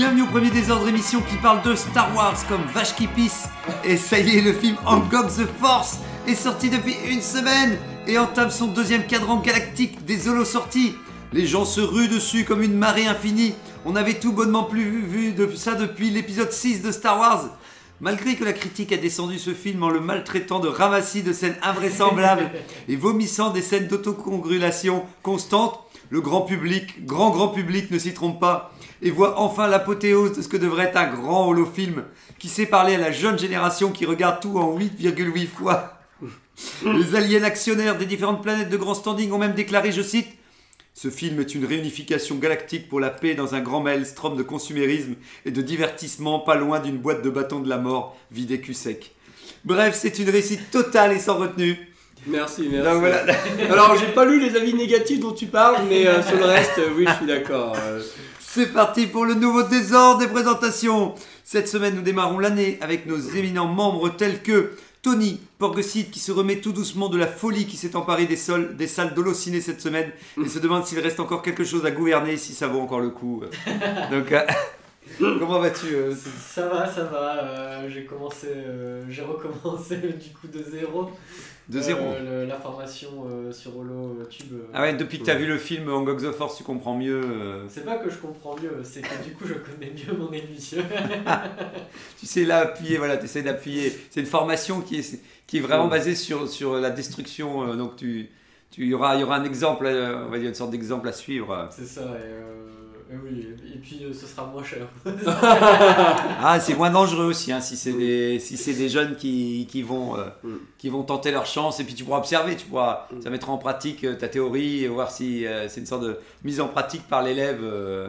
Bienvenue au premier désordre émission qui parle de Star Wars comme vache qui pisse. Et ça y est, le film Angok the Force est sorti depuis une semaine et entame son deuxième cadran galactique des holos sorties. Les gens se ruent dessus comme une marée infinie. On avait tout bonnement plus vu, de ça depuis l'épisode 6 de Star Wars. Malgré que la critique a descendu ce film en le maltraitant de ramassis de scènes invraisemblables et vomissant des scènes d'autocongratulation constantes, le grand public, grand grand public ne s'y trompe pas et voit enfin l'apothéose de ce que devrait être un grand holofilm qui sait parler à la jeune génération qui regarde tout en 8,8 fois. Les aliens actionnaires des différentes planètes de grand standing ont même déclaré, je cite, ce film est une réunification galactique pour la paix dans un grand maelstrom de consumérisme et de divertissement pas loin d'une boîte de bâtons de la mort vide et cul sec. Bref, c'est une réussite totale et sans retenue. Merci, merci. Donc voilà. Alors, j'ai pas lu les avis négatifs dont tu parles, mais euh, sur le reste, euh, oui, je suis d'accord. euh. C'est parti pour le nouveau désordre des présentations. Cette semaine, nous démarrons l'année avec nos éminents membres tels que Tony Porgesit qui se remet tout doucement de la folie qui s'est emparée des, sols, des salles d'holociné cette semaine et se demande s'il reste encore quelque chose à gouverner, si ça vaut encore le coup. Donc, euh, comment vas-tu euh, Ça va, ça va. euh, j'ai commencé, euh, j'ai recommencé du coup de zéro. De zéro Euh, le- la formation euh, sur Holo euh, Tube. euh, Ah ouais, depuis que tu as vu le film Angok the Force, tu comprends mieux. euh, C'est pas que je comprends mieux, c'est que du coup je connais mieux mon émission. tu sais là appuyer, voilà, tu essaies d'appuyer. C'est une formation qui est, qui est vraiment basée sur, sur la destruction. euh, donc tu, tu, il, y aura, y aura un exemple, euh, on va dire une sorte d'exemple à suivre. c'est ça, euh, et oui. Et puis euh, ce sera moins cher. Ah, c'est moins dangereux aussi, hein, si c'est des, si c'est des jeunes qui, qui, vont, euh, Mm. qui vont tenter leur chance. Et puis tu pourras observer, tu pourras, Mm. ça mettra en pratique euh, ta théorie et voir si euh, c'est une sorte de mise en pratique par l'élève. euh,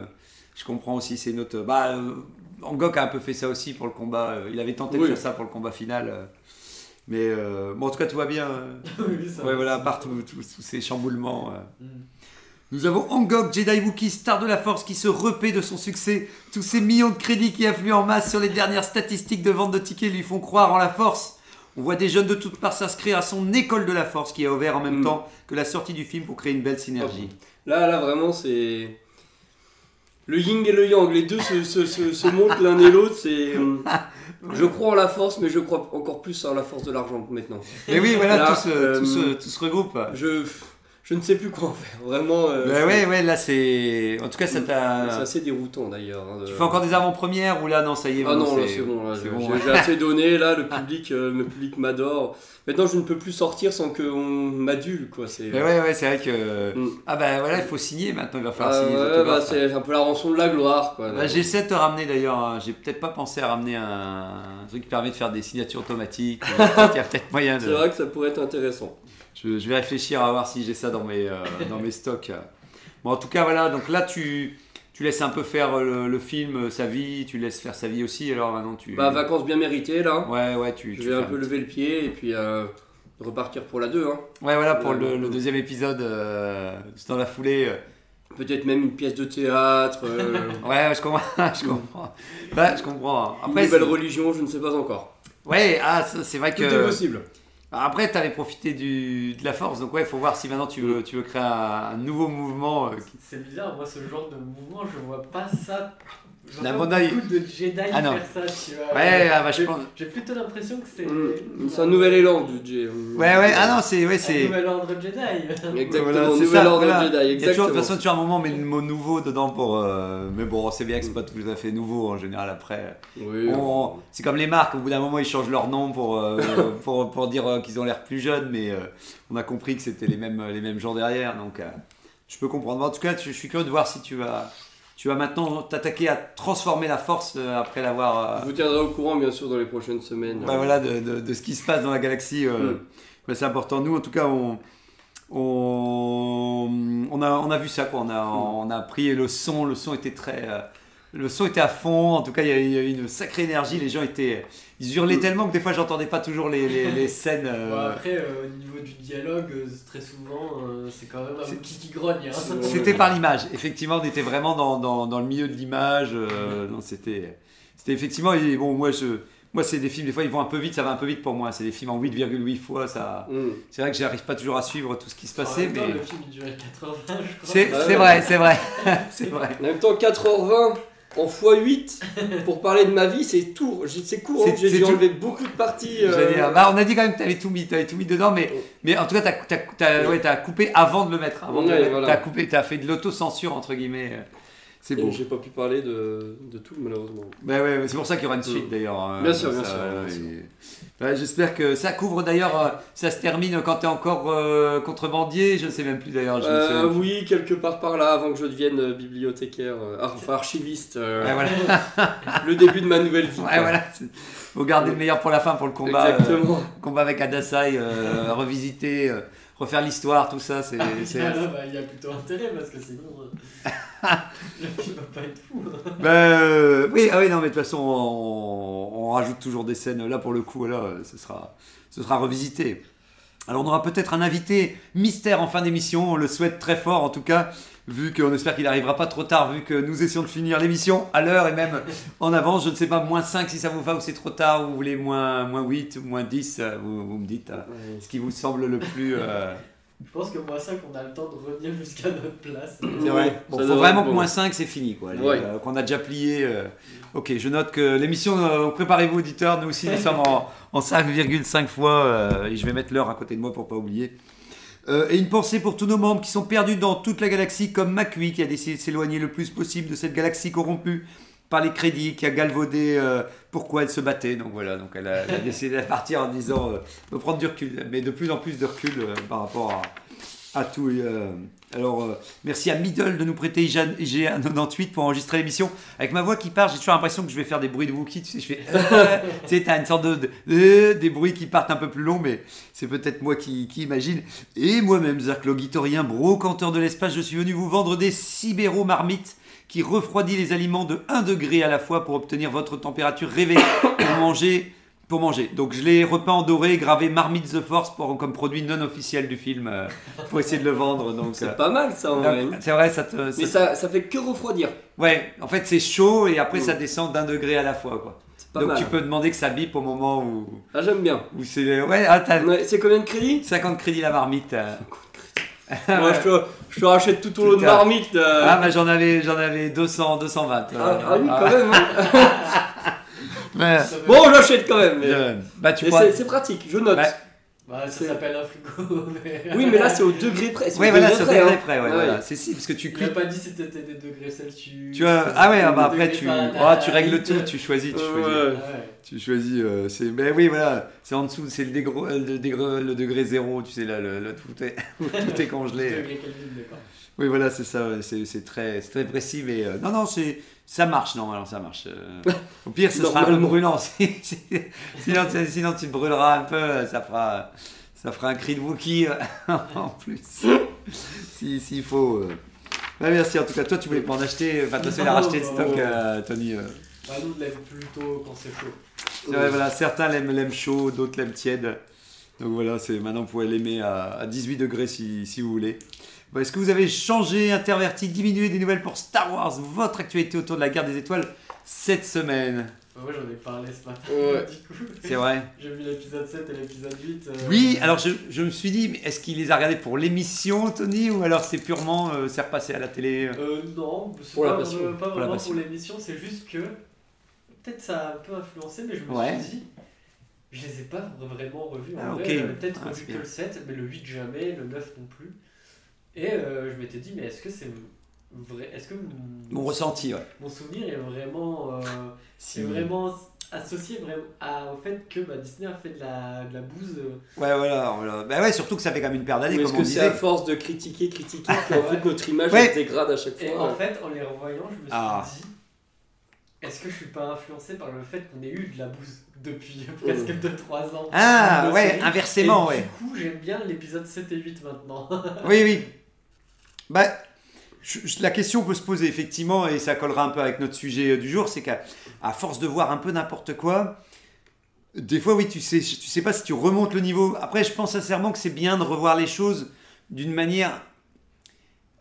je comprends aussi, c'est une autre. Bah, euh, Angok a un peu fait ça aussi pour le combat. euh, il avait tenté de faire ça pour le combat final. euh, mais euh, bon, en tout cas, tout va bien. euh. oui, ça Ouais, va, voilà, ça par va. tous ces chamboulements. euh. Mm. Nous avons Angok, Jedi Wookiee, star de la force, qui se repaît de son succès. Tous ces millions de crédits qui affluent en masse sur les dernières statistiques de vente de tickets lui font croire en la force. On voit des jeunes de toutes parts s'inscrire à son école de la force qui a ouvert en même Mm. temps que la sortie du film pour créer une belle synergie. Là, là, vraiment, c'est. Le yin et le yang, les deux se, se, se, se montent l'un et l'autre. C'est. euh, Je crois en la force, mais je crois encore plus en la force de l'argent maintenant. Et oui, voilà, Là, tout, se, euh, tout, se, tout se regroupe. Je, je ne sais plus quoi en faire. Vraiment. euh, Bah c'est- ouais, ouais, là c'est. En tout cas, ça C'est t'a. assez déroutant d'ailleurs. hein, de- Tu fais encore des avant-premières ou là, non, ça y est, Ah non, vraiment, là c'est bon, là, c'est j'ai bon, j'ai- ouais. assez donné, là le public, euh, le public m'adore. Maintenant je ne peux plus sortir sans qu'on m'adule quoi. C'est... Mais ouais, ouais, c'est vrai que. Mm. Ah bah voilà, il faut signer maintenant, il va Ah, falloir signer. les ouais, bah, c'est un peu la rançon de la gloire quoi. Bah, J'essaie de te ramener d'ailleurs, hein. j'ai peut-être pas pensé à ramener un, un truc qui permet de faire des signatures automatiques. Il y a peut-être moyen de. C'est vrai que ça pourrait être intéressant. Je, je vais réfléchir à voir si j'ai ça dans mes, euh, dans mes stocks. Bon, en tout cas, voilà, donc là tu, tu laisses un peu faire le, le film, euh, sa vie, tu laisses faire sa vie aussi, alors maintenant tu. Bah vacances bien méritées là. Ouais, ouais, tu. Je vais un peu lever le pied et puis euh, repartir pour la 2. Hein. Ouais, voilà, pour le, deuxième épisode, euh, c'est dans la foulée. Peut-être même une pièce de théâtre, Ouais, je comprends. je comprends. Ouais, je comprends. une Après, nouvelle c'est- religion, je ne sais pas encore. Ouais, ah, c'est vrai Tout que. est possible. Après, tu avais profité de la force, donc ouais, il faut voir si maintenant tu veux, créer un, nouveau mouvement. euh, C'est bizarre, moi ce genre de mouvement, je vois pas ça. Mon œil. beaucoup de Jedi Ah non. faire ça, tu vois. Ouais, ah, bah, je J'ai- pense. J'ai plutôt l'impression que c'est. Mm. C'est un nouvel élan du J. Ouais, ouais, ah non, c'est. Ouais, Un c'est... nouvel ordre Jedi. Exactement, Voilà, c'est nouvel ça, ordre voilà. Jedi, Il y a toujours, de toute façon, tu as un moment, mais le mot nouveau dedans pour. euh, Mais bon, c'est bien que c'est pas tout à fait nouveau en général après. Oui, On- C'est comme les marques, au bout d'un moment, ils changent leur nom pour, euh, pour, pour dire euh, qu'ils ont l'air plus jeunes, mais euh, on a compris que c'était les mêmes, les mêmes gens derrière, donc euh, je peux comprendre. En tout cas, je suis curieux de voir si tu vas, tu vas maintenant t'attaquer à transformer la force euh, après l'avoir. Je euh, vous tiendrai au courant bien sûr dans les prochaines semaines. bah voilà, de, de- de ce qui se passe dans la galaxie. euh, Mm. bah, c'est important. Nous, en tout cas, on, on, on, a, on a vu ça. Quoi. On, a, on a pris le son. Le son était très, le son était à fond. En tout cas, il y avait- une sacrée énergie. Les gens étaient, ils hurlaient tellement que des fois, j'entendais pas toujours les, les, les scènes. euh, Bon, après, euh, au niveau du dialogue, euh, très souvent, euh, c'est quand même un C'est- petit qui grogne. Hein. C'était par l'image. Effectivement, on était vraiment dans, dans, dans le milieu de l'image. euh, non, c'était, c'était effectivement. et bon, moi, je, moi, c'est des films. Des fois, ils vont un peu vite. Ça va un peu vite pour moi. C'est des films en 8,8 fois. Ça, Mm. c'est vrai que j'arrive pas toujours à suivre tout ce qui se En passait, même temps, mais le film il durait 80, je crois. c'est, c'est ouais. vrai, c'est vrai, c'est vrai. En même temps, 4h20 en x8 pour parler de ma vie, c'est tout. J'ai- C'est court, hein. J'ai enlever beaucoup de parties. Euh, dire, bah, on a dit quand même que tu avais tout mis, t'avais tout mis dedans, mais, mais en tout cas, tu as, ouais, coupé avant de le mettre. Avant de le Ouais, mettre. voilà. T'as coupé, tu as fait de l'autocensure, entre guillemets. C'est beau. J'ai pas pu parler de, de tout, malheureusement. Bah ouais, c'est pour ça qu'il y aura une suite Mm. d'ailleurs. euh, Bien sûr, bien sûr, euh, Ouais, J'espère que ça couvre d'ailleurs, euh, ça se termine quand tu es encore euh, contrebandier, je sais même plus d'ailleurs. Euh, oui, quelque part par là, avant que je devienne bibliothécaire, euh, enfin archiviste. Ouais, voilà. Le début de ma nouvelle vie. Ouais, voilà. Faut garder le meilleur pour la fin pour le combat. Exactement. combat avec Adasai, revisiter, euh, refaire l'histoire, tout ça. C'est, Ah, bah, il y a plutôt intérêt parce que sinon, le film va pas être fou. hein. Euh, oui, ah oui, non, mais de toute façon, on, on rajoute toujours des scènes. Là, pour le coup, là, ce sera, ce sera revisité. Alors, on aura peut-être un invité mystère en fin d'émission. On le souhaite très fort, en tout cas, vu qu'on espère qu'il n'arrivera pas trop tard, vu que nous essayons de finir l'émission à l'heure et même en avance. Je ne sais pas, moins 5 si ça vous va ou c'est trop tard, ou vous voulez moins, moins 8 ou moins 10, euh, vous, vous me dites euh, Ouais. ce qui vous semble le plus. euh, Je pense que moi, ça, qu'on a le temps de revenir jusqu'à notre place. C'est vrai. Bon, faut vraiment que moins 5, c'est fini, quoi. Ouais. euh, qu'on a déjà plié. euh. Ok, je note que l'émission, euh, préparez-vous, auditeurs, nous aussi, nous sommes en, en 5,5 fois, euh, et je vais mettre l'heure à côté de moi pour pas oublier. Euh, et une pensée pour tous nos membres qui sont perdus dans toute la galaxie, comme Macui, qui a décidé de s'éloigner le plus possible de cette galaxie corrompue par les crédits, qui a galvaudé euh, pourquoi elle se battait. Donc voilà, donc elle a, elle a décidé de partir en disant euh, de prendre du recul, mais de plus en plus de recul par rapport à, à tout. et, euh, alors, euh, merci à Middle de nous prêter IGA 98 pour enregistrer l'émission. Avec ma voix qui part, j'ai toujours l'impression que je vais faire des bruits de Wookie. Tu sais, je fais. euh, tu sais, une sorte de. euh, des bruits qui partent un peu plus longs, mais c'est peut-être moi qui, imagine. Et moi-même, Zach Logitorien, brocanteur de l'espace, je suis venu vous vendre des Sibéro marmites qui refroidit les aliments de 1 degré à la fois pour obtenir votre température rêvée pour manger. Pour manger. Donc je l'ai repeint en doré, gravé Marmite The Force pour, comme produit non officiel du film euh, pour essayer de le vendre. Donc, C'est euh, pas mal ça c'est vrai, ça te. Mais ça- ça, ça fait que refroidir. Ouais, en fait c'est chaud et après Mm. ça descend d'un degré à la fois quoi. Pas Donc mal. tu peux demander que ça bip au moment où, Ah, j'aime bien. où c'est. Ouais, ah, Ouais, c'est combien de crédits? 50 crédits la marmite. euh. Moi, je te, je te rachète tout au lot de marmite. euh. Ah, bah j'en avais, j'en avais 200, 220. Ah, euh, ah oui, ah, quand même. hein. veut- Bon, j'achète quand même. mais- bah tu mais pourras- c'est pratique, je note. Ouais. Bah, ça s'appelle un frigo. Mais... Oui, mais là, c'est au degré près. Ouais, voilà, c'est au près, degré hein. près, ouais, Ouais. voilà. C'est si, parce que tu a pas dit si c'était des degrés Celsius. Tu as... Ah ouais, ah bah après tu, oh, tu règles tout, tu choisis, tu Euh, choisis. ouais. Ah ouais. Tu choisis, euh, c'est, ben oui, voilà, c'est en dessous, c'est le, dégro- euh, le, degré, le degré zéro, tu sais, là, le, le- tout, est, tout est congelé. Degrés Kelvin, d'accord. Oui, voilà, c'est ça, c'est, très, c'est très précis, mais euh, non, non, c'est, ça marche, non, alors ça marche. euh. au pire, ce sera un peu Normalement. brûlant, si- si- sinon, tu- sinon tu te brûleras un peu, ça fera, ça fera un cri de Wookie euh, en plus, si- s'il faut. euh. Ouais, merci, en tout cas, toi, tu voulais pas en acheter, enfin, toi, tu l'as racheté de non. stock, euh, Tony. euh. Bah, nous, on l'aime plutôt quand c'est chaud. Voilà, certains l'aiment, l'aiment chaud, d'autres l'aiment tiède. Donc voilà, c'est maintenant vous pouvez l'aimer à, à 18 degrés si, si vous voulez. Bon, Est-ce que vous avez changé, interverti, diminué des nouvelles pour Star Wars, votre actualité autour de la guerre des étoiles cette semaine? Bah, moi, j'en ai parlé ce matin. Ouais. Du coup, C'est vrai j'ai vu l'épisode 7 et l'épisode 8. euh, Oui, alors je, je me suis dit, mais est-ce qu'il les a regardés pour l'émission, Tony, ou alors c'est purement euh, c'est repassé à la télé Euh, non, c'est Pour la pas, passion. euh, pas Pour la vraiment passion. pour l'émission, c'est juste que peut-être ça a un peu influencé, mais je me Ouais. suis dit, je les ai pas vraiment revus. En Ah, vrai, ok. j'avais peut-être Ah, revu que bien. le 7, mais le 8 jamais, le 9 non plus. Et euh, je m'étais dit, mais est-ce que c'est vrai Est-ce que mon, Mon ressenti, ouais. mon souvenir est vraiment, euh, Si- est vraiment associé vraiment à- au fait que bah, Disney a fait de la, de la bouse euh, Ouais, voilà, voilà. Bah ouais, surtout que ça fait quand même une paire d'années, est-ce on que c'est à disait. force de critiquer, critiquer, qu'en fait notre image Ouais. elle se dégrade à chaque Et fois en fait, en les revoyant, je me suis Ah. dit, est-ce que je suis pas influencé par le fait qu'on ait eu de la bouse depuis presque 2-3 ans Ah, ouais, inversement, Et ouais. Du coup, j'aime bien l'épisode 7 et 8 maintenant. Oui, oui. Bah, je- la question peut se poser effectivement, et ça collera un peu avec notre sujet euh, du jour, c'est qu'à à force de voir un peu n'importe quoi, des fois oui, tu sais, tu sais pas si tu remontes le niveau. Après, je pense sincèrement que c'est bien de revoir les choses d'une manière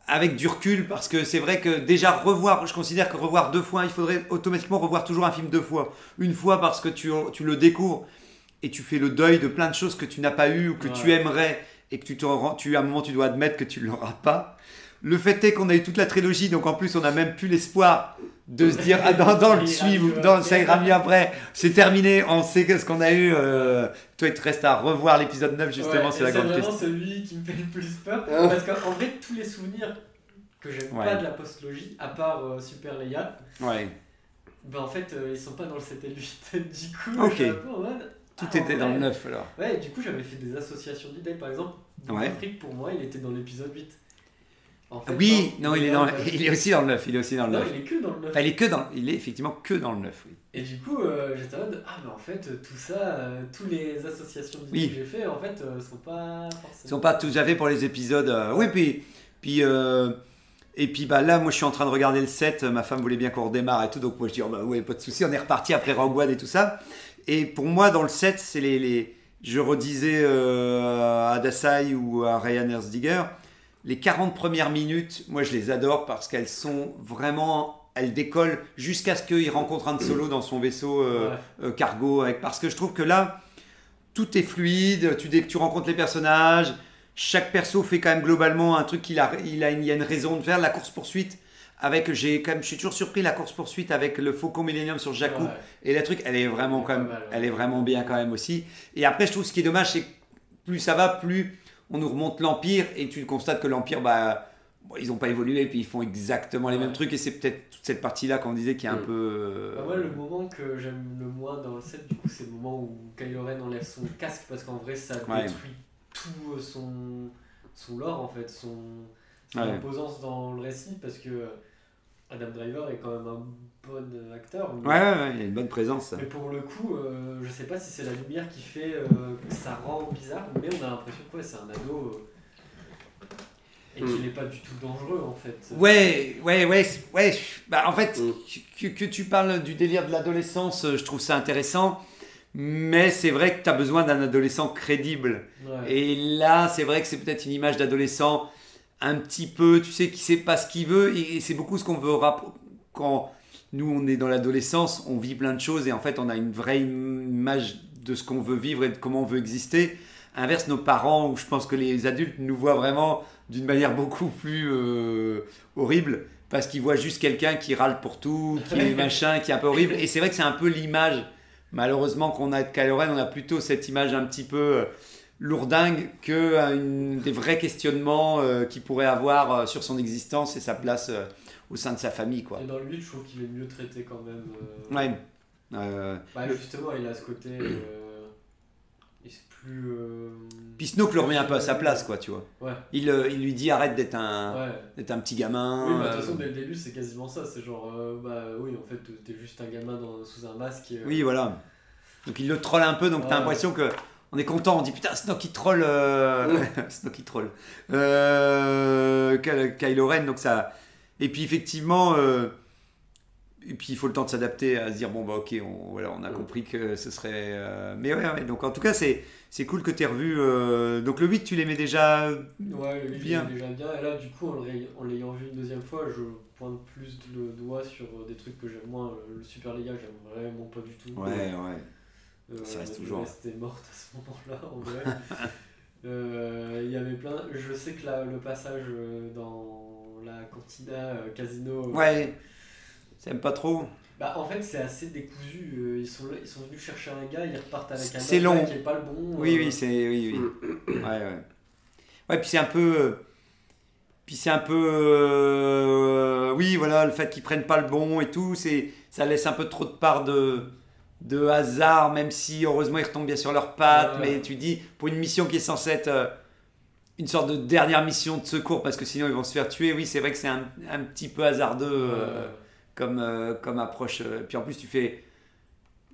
avec du recul, parce que c'est vrai que déjà revoir, je considère que revoir deux fois, il faudrait automatiquement revoir toujours un film deux fois. Une fois parce que tu, tu le découvres et tu fais le deuil de plein de choses que tu n'as pas eu ou que tu aimerais et que tu, te rends- tu à un moment tu dois admettre que tu ne l'auras pas. Le fait est qu'on a eu toute la trilogie, donc en plus on a même plus l'espoir de se dire ah, dans, dans le suivre, dans, ça ira mieux après. C'est terminé, on sait ce qu'on a eu. euh, toi, il te reste à revoir l'épisode 9, justement, Ouais, c'est la grande vraiment question. celui qui me fait le plus peur. Ah. Parce qu'en vrai, tous les souvenirs que j'aime Ouais. pas de la postlogie, à part euh, Super Leia, Ouais, ben en fait, euh, ils sont pas dans le 7 et le 8. du coup, Ok. je suis un peu en mode. tout ah, était dans le vrai. 9 alors. Ouais, du coup, j'avais fait des associations d'idées. Par exemple, Ouais. Afrique, pour moi, il était dans l'épisode 8. En fait, Oui, non, il est, dans, il est aussi dans le 9, il est aussi dans le Non, 9. il est que dans le 9. Enfin, il est que dans, il est effectivement que dans le 9, oui. Et du coup, euh, j'étais en mode, ah, mais en fait, tout ça, euh, tous les associations Oui. que j'ai fait, en fait, euh, sont pas forcément. sont pas tous à fait pour les épisodes. euh, oui, puis, puis euh, et puis bah là, moi, je suis en train de regarder le 7. Ma femme voulait bien qu'on redémarre et tout, donc moi, je dis, oh, bah ouais, pas de souci, on est reparti après Rogue One et tout ça. Et pour moi, dans le 7, c'est les, les, je redisais euh, à Dasai ou à Ryan Erzdiger, les 40 premières minutes, moi, je les adore parce qu'elles sont vraiment, elles décollent jusqu'à ce qu'il rencontre un solo dans son vaisseau. euh, Ouais. euh, cargo avec parce que je trouve que là tout est fluide tu dès que tu rencontres les personnages chaque perso fait quand même globalement un truc qu'il a il a une, il y a une raison de faire la course poursuite avec j'ai quand même je suis toujours surpris la course poursuite avec le Faucon Millennium sur Jakku Ouais. et la truc elle est vraiment quand même pas mal, ouais. elle est vraiment bien quand même aussi et après je trouve ce qui est dommage c'est que plus ça va plus on nous remonte l'empire et tu constates que l'empire bah bon, ils n'ont pas évolué puis ils font exactement les Ouais. mêmes trucs et c'est peut-être toute cette partie là qu'on disait qui est un peu euh, Bah, moi, le moment que j'aime le moins dans le set, du coup, c'est le moment où Kylo Ren enlève son casque parce qu'en vrai, ça Ouais. détruit tout euh, son, son lore, en fait, son, son Ouais. imposance dans le récit parce que Adam Driver est quand même un bon acteur. mais- ouais, ouais, ouais, il y a une bonne présence. Mais pour le coup, euh, je sais pas si c'est la lumière qui fait euh, que ça rend bizarre, mais on a l'impression que ouais, c'est un ado euh, et qu'il Mm. n'est pas du tout dangereux en fait. Ouais, ouais, ouais, ouais. Bah, en fait, Mm. que, que tu parles du délire de l'adolescence, euh, je trouve ça intéressant. Mais c'est vrai que tu as besoin d'un adolescent crédible. Ouais. Et là, c'est vrai que c'est peut-être une image d'adolescent un petit peu, tu sais, qui sait pas ce qu'il veut. Et, et c'est beaucoup ce qu'on veut rap- quand nous, on est dans l'adolescence, on vit plein de choses et en fait, on a une vraie im- image de ce qu'on veut vivre et de comment on veut exister. Inverse nos parents, où je pense que les adultes nous voient vraiment d'une manière beaucoup plus euh, horrible parce qu'ils voient juste quelqu'un qui râle pour tout, qui est machin, qui est un peu horrible. Et c'est vrai que c'est un peu l'image, malheureusement, qu'on a de Kylo Ren. On a plutôt cette image un petit peu euh, lourdingue que euh, une- des vrais questionnements euh, qu'il pourrait avoir euh, sur son existence et sa place au sein de sa famille, quoi. Et dans le 8, je trouve qu'il est mieux traité quand même. euh, Ouais. Euh, Bah, le- justement, il a ce côté. euh, il est plus. euh, Puis Snoke le remet un peu à sa place, quoi, tu vois. Ouais. Il, euh, il lui dit arrête d'être un, Ouais. d'être un petit gamin. Oui, mais de toute façon, dès le début, c'est quasiment ça. C'est genre, bah oui, en fait, t'es juste un gamin dans- sous un masque. Et, Oui, voilà. Donc il le troll un peu, donc t'as l'impression que on est content, on dit putain Snoke il troll, euh... Snoke il troll, euh... Ky- Kylo Ren, donc ça. Et puis effectivement, euh, et puis il faut le temps de s'adapter à se dire bon bah ok, on, voilà, on a compris que ce serait. euh, Mais ouais, ouais, donc en tout cas c'est c'est cool que tu revu. euh, Donc le 8 tu l'aimais déjà. Ouais, le livre Bien. est déjà bien. Et là, du coup, en l'ayant vu une deuxième fois, je pointe plus le doigt sur des trucs que j'aime moins. Le- Super Liga, j'aime vraiment pas du tout. Ouais, ouais. Euh, Ça reste toujours. jeunesse était morte à ce moment-là, en vrai. Il y avait plein. Je sais que là, le passage dans la cantina euh, casino. euh, Ouais. T'aimes pas trop Bah, en fait, c'est assez décousu. euh, Ils sont, ils sont venus chercher un gars, ils repartent avec un C'est autre long. gars qui est pas le bon. Oui, euh, oui, c'est. Oui, oui. Ouais, ouais. Ouais, puis c'est un peu. Puis c'est un peu. euh, Oui, voilà, le fait qu'ils prennent pas le bon et tout, c'est ça laisse un peu trop de part de, de hasard, même si heureusement ils retombent bien sur leurs pattes. Ouais. Mais tu dis, pour une mission qui est censée être euh, une sorte de dernière mission de secours, parce que sinon ils vont se faire tuer, oui, c'est vrai que c'est un, un petit peu hasardeux. euh, comme, euh, comme approche. euh, Puis en plus, tu fais.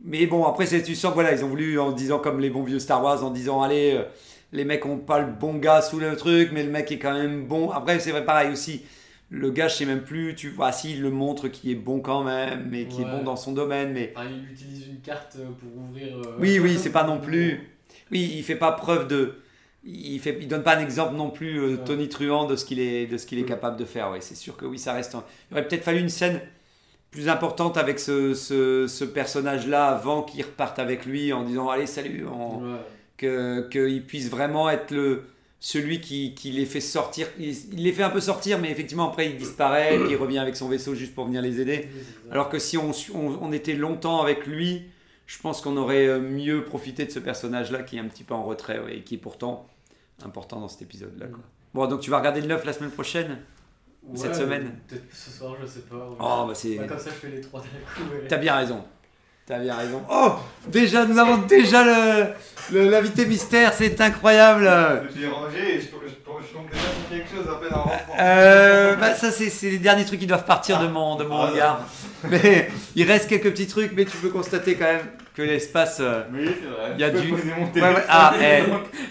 Mais bon, après, c'est- tu sens voilà, ils ont voulu, en disant comme les bons vieux Star Wars, en disant allez, euh, les mecs ont pas le bon gars sous le truc, mais le mec est quand même bon. Après, c'est vrai, pareil aussi. le gars, je sais même plus, tu vois, s'il le montre qui est bon quand même, mais qui est bon dans son domaine, mais Enfin, il utilise une carte pour ouvrir. oui, oui, c'est pas non plus. Oui, il fait pas preuve de. Il fait, il donne pas un exemple non plus euh, Ouais. tonitruant de ce qu'il est, de ce qu'il est capable de faire. Ouais, c'est sûr que oui, ça reste. un- Il aurait peut-être fallu une scène plus importante avec ce, ce, ce personnage-là avant qu'il reparte avec lui en disant allez salut, Ouais. que qu'il puisse vraiment être le celui qui, qui les fait sortir. Il, il les fait un peu sortir, mais effectivement après il disparaît, puis il revient avec son vaisseau juste pour venir les aider. Alors que si on, on, on était longtemps avec lui, je pense qu'on aurait euh, mieux profité de ce personnage-là qui est un petit peu en retrait ouais, et qui pourtant important dans cet épisode-là. quoi. Bon, donc tu vas regarder le 9 la semaine prochaine cette Ouais, semaine Peut-être ce soir, je sais pas. ouais. Oh, bah c'est. Bah, comme ça, je fais les trois d'un coup. T'as bien raison. T'as bien raison. Oh Déjà, nous avons déjà le le- l'invité mystère, c'est incroyable J'ai rangé et je, je, je tombe déjà sur quelque chose à peine rentrant. Euh, bah ça c'est c'est les derniers trucs qui doivent partir de mon, de mon Ah, regard. Mais il reste quelques petits trucs, mais tu peux constater quand même que l'espace... euh, Oui, c'est vrai. Il y a du- poser mon Ouais, téléphone ouais, ah, eh.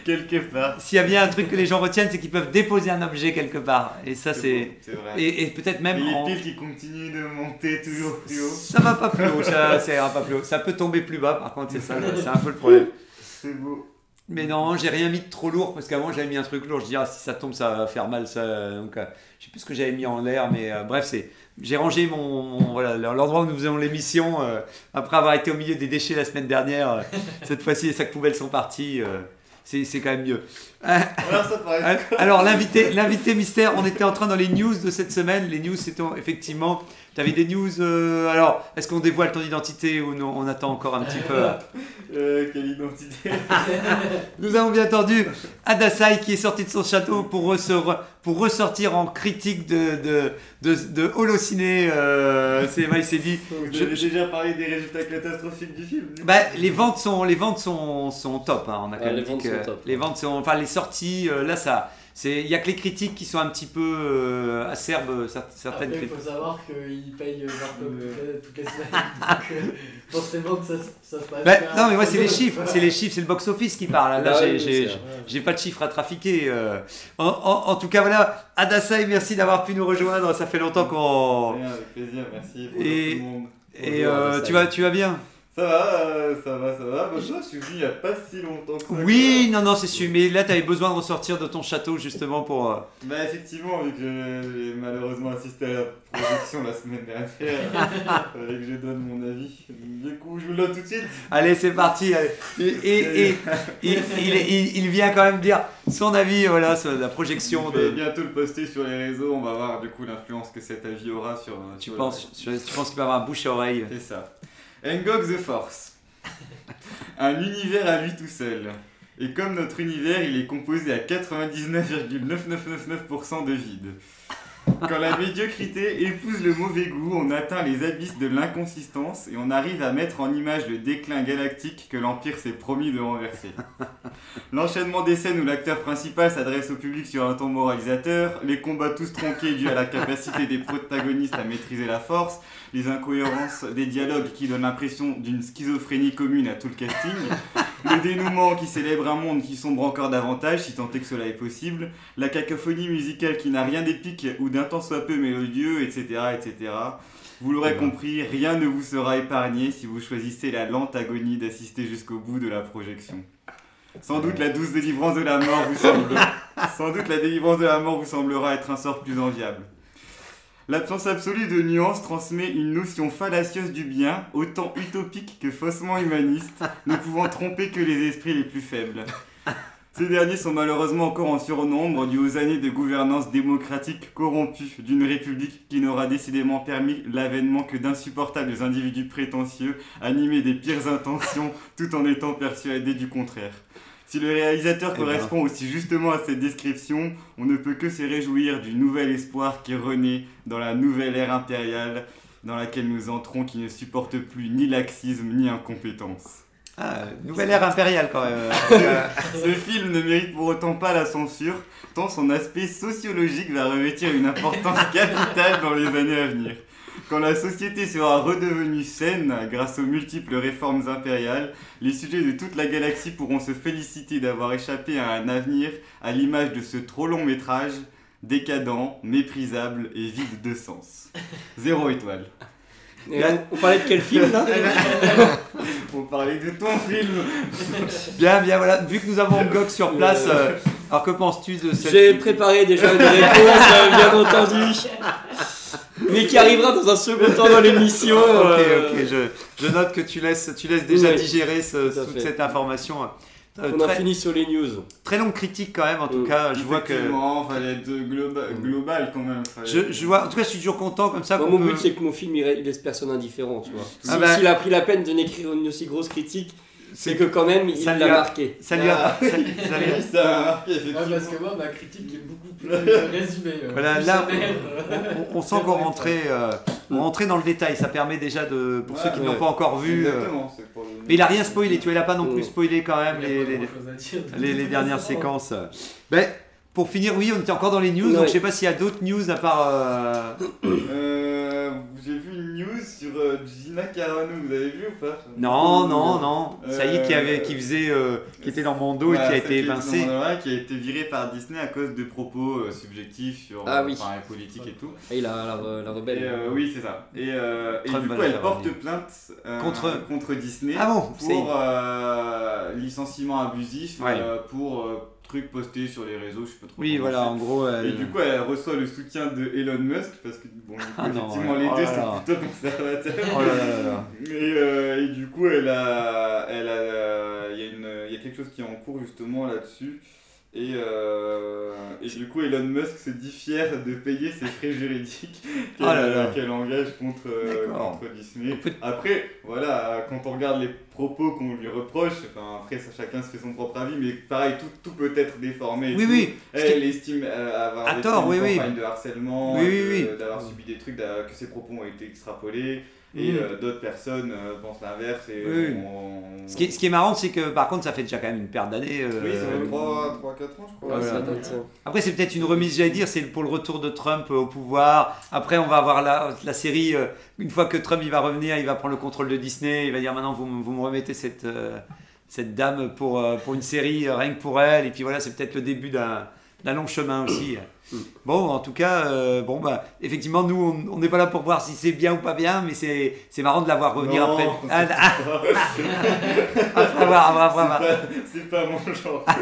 quelque part. S'il y a bien un truc que les gens retiennent, c'est qu'ils peuvent déposer un objet quelque part. Et ça, c'est. vrai. Et, et peut-être même. les en- piles qui continuent de monter toujours plus haut. Ça va pas plus haut, ça, ça ira pas plus haut. Ça peut tomber plus bas, par contre, c'est ça, c'est un peu le problème. C'est beau. Mais non, j'ai rien mis de trop lourd parce qu'avant j'avais mis un truc lourd. Je dis, ah, si ça tombe, ça va faire mal. Ça. Donc, euh, je sais plus ce que j'avais mis en l'air, mais euh, bref, c'est. J'ai rangé mon, voilà l'endroit où nous faisons l'émission euh, après avoir été au milieu des déchets la semaine dernière. euh, cette fois-ci, les sacs poubelles sont partis. c'est quand même mieux. Paraît. Alors l'invité, l'invité mystère, on était en train dans les news de cette semaine. Les news, c'était effectivement, tu avais des news. euh, alors, est-ce qu'on dévoile ton identité ou non? On attend encore un petit peu. Euh, quelle identité? Nous avons bien entendu Adasai qui est sorti de son château pour, ressor- pour ressortir en critique de, de, de, de Holociné. euh, c'est il s'est dit. Avez déjà parlé des résultats catastrophiques du film Bah, les ventes sont, les ventes sont, sont top. hein, on a quand Ouais, même les dit ventes que sont top. les ventes sont, enfin les sorties. euh, là, ça, c'est, il y a que les critiques qui sont un petit peu euh, acerbes. cer- Certaines Après, il faut savoir qu'ils payent leur pub euh, toutes les semaines. Donc, euh, forcément que ça, ça se passe. Bah, non, mais moi, c'est les chiffres, c'est les chiffres, c'est le box-office qui parle. Là, Bah j'ai, oui, pas de chiffres à trafiquer. euh. En, en- en tout cas, voilà, Adasai, merci d'avoir pu nous rejoindre. Ça fait longtemps qu'on. Avec plaisir, merci. Bonjour Et- tout le monde. Et Bonjour, euh, tu vas, tu vas bien? Ça va, euh, ça va, ça va. Bah, je suis venu il y a pas si longtemps que ça. Oui, non, non, c'est sûr. Mais là, tu avais besoin de ressortir de ton château justement pour. euh, Bah effectivement, vu que j'ai malheureusement assisté à la projection la semaine dernière, fallait que je donne mon avis. Du coup, je vous le donne tout de suite. Allez, c'est parti. allez. Et, et- et- il, il- il- il vient quand même dire son avis voilà, sur la projection Je vais de. bientôt le poster sur les réseaux, on va voir du coup l'influence que cet avis aura sur... euh, Tu sur- penses, tu penses qu'il va avoir un bouche à oreille C'est ça. Engog the Force. Un univers à lui tout seul. Et comme notre univers, il est composé à 99,9999% de vide. Quand la médiocrité épouse le mauvais goût, on atteint les abysses de l'inconsistance et on arrive à mettre en image le déclin galactique que l'Empire s'est promis de renverser. L'enchaînement des scènes où l'acteur principal s'adresse au public sur un ton moralisateur, les combats tous tronqués dus à la capacité des protagonistes à maîtriser la force, les incohérences des dialogues qui donnent l'impression d'une schizophrénie commune à tout le casting, le dénouement qui célèbre un monde qui sombre encore davantage, si tant est que cela est possible, la cacophonie musicale qui n'a rien d'épique ou d'un tant soit peu mélodieux, etc. etc. Vous l'aurez compris, rien ne vous sera épargné si vous choisissez la lente agonie d'assister jusqu'au bout de la projection. Sans doute la douce délivrance de la mort vous semble... Sans doute la délivrance de la mort vous semblera être un sort plus enviable. L'absence absolue de nuances transmet une notion fallacieuse du bien, autant utopique que faussement humaniste, ne pouvant tromper que les esprits les plus faibles. Ces derniers sont malheureusement encore en surnombre dû aux années de gouvernance démocratique corrompue d'une république qui n'aura décidément permis l'avènement que d'insupportables individus prétentieux animés des pires intentions tout en étant persuadés du contraire. Si le réalisateur Eh ben. correspond aussi justement à cette description, on ne peut que se réjouir du nouvel espoir qui renaît dans la nouvelle ère impériale dans laquelle nous entrons qui ne supporte plus ni laxisme ni incompétence. Ah, nouvelle ère impériale quand même. Ce film ne mérite pour autant pas la censure, tant son aspect sociologique va revêtir une importance capitale dans les années à venir. Quand la société sera redevenue saine grâce aux multiples réformes impériales, les sujets de toute la galaxie pourront se féliciter d'avoir échappé à un avenir à l'image de ce trop long métrage décadent, méprisable et vide de sens. Zéro étoile. Et on, on parlait de quel film là? On parlait de ton film Bien, bien, voilà. Vu que nous avons Gog sur place, euh, alors que penses-tu de cette. J'ai préparé déjà une réponse, euh, bien entendu. Mais qui arrivera dans un second temps dans l'émission. Ok, euh, ok, je, je note que tu laisses, tu laisses déjà digérer ce- tout à toute fait. cette information. Euh, On a fini sur les news. très longue critique quand même, en tout Mm. cas. Je vois que. Effectivement, fallait être globa- global quand même. Je, je vois, en tout cas, je suis toujours content comme ça. Moi, mon peut- but, c'est que mon film il il laisse personne indifférent, tu vois. Ah Si- bah- S'il a pris la peine de n'écrire une aussi grosse critique, c'est que quand même, il Ça l'a lui a- marqué. Ça lui a Ah. ça- ça lui a- marqué, Ouais, effectivement. parce que moi, ma critique est beaucoup plus euh, résumée. euh, Voilà, plus là, sommaire, on, on sent qu'on rentrait, euh, on rentrait dans le détail. Ça permet déjà de, pour Ouais, ceux qui ne ouais. l'ont pas encore vu. euh, Exactement, c'est pour le- mais il a rien spoilé. Tu vois, il a pas non plus Mm. spoilé quand même Il y a les, les, les- les dernières séquences. Ben, pour finir, oui, on était encore dans les news. Donc Ouais. je sais pas s'il y a d'autres news à part. euh, Euh, J'ai vu une news sur euh, Gina Carano, vous avez vu ou pas? Non, non, non. Ça y est, qui avait, qui faisait, euh, qui était dans Mando et qui a été évincé. qui a été virée par Disney à cause de propos euh, subjectifs sur Ah oui. enfin, les politiques et tout. Et la, la, la rebelle. Et, euh, oui, c'est ça. Et, euh, du coup, la elle porte plainte euh, Contre- contre Disney Ah bon, pour euh, licenciement abusif, Ouais. euh, pour euh, trucs postés sur les réseaux, je sais pas trop. Oui, voilà, en gros. Et elle- du coup, elle reçoit le soutien de Elon Musk parce que, bon, du coup, Ah effectivement, les Oh deux sont plutôt conservateurs. Oh là là là là. Et, euh, et du coup, elle a, elle a, il y a une, il y a quelque chose qui est en cours justement là-dessus. Et, euh, et du coup, Elon Musk se dit fier de payer ses frais juridiques qu'elle Oh qu'elle engage contre, euh, contre Disney. Après, voilà, quand on regarde les propos qu'on lui reproche, enfin, après ça, chacun se fait son propre avis, mais pareil, tout, tout peut être déformé. et Oui, tout. oui. Ce qui- Elle estime euh, avoir À été tort, une oui, oui. campagne de harcèlement, Oui, oui, d'avoir subi des trucs, que ses propos ont été extrapolés. Et euh, d'autres personnes euh, pensent l'inverse. Et Oui, on- Ce qui, est, ce qui est marrant, c'est que par contre, ça fait déjà quand même une paire d'années. euh, Oui, ça fait 3-4 ans, je crois. Voilà. Après, c'est peut-être une remise, j'allais dire, c'est pour le retour de Trump au pouvoir. Après, on va avoir la, la série, euh, une fois que Trump il va revenir, il va prendre le contrôle de Disney, il va dire maintenant, vous, me- vous me remettez cette, euh, cette dame pour, euh, pour une série, euh, rien que pour elle. Et puis voilà, c'est peut-être le début d'un d'un long chemin aussi. Bon, en tout cas, euh, bon, bah, effectivement, nous, on- on n'est pas là pour voir si c'est bien ou pas bien, mais c'est c'est marrant de la voir revenir Non, après. c'est Ah, ah, après avoir- après avoir- C'est pas- C'est pas mon genre.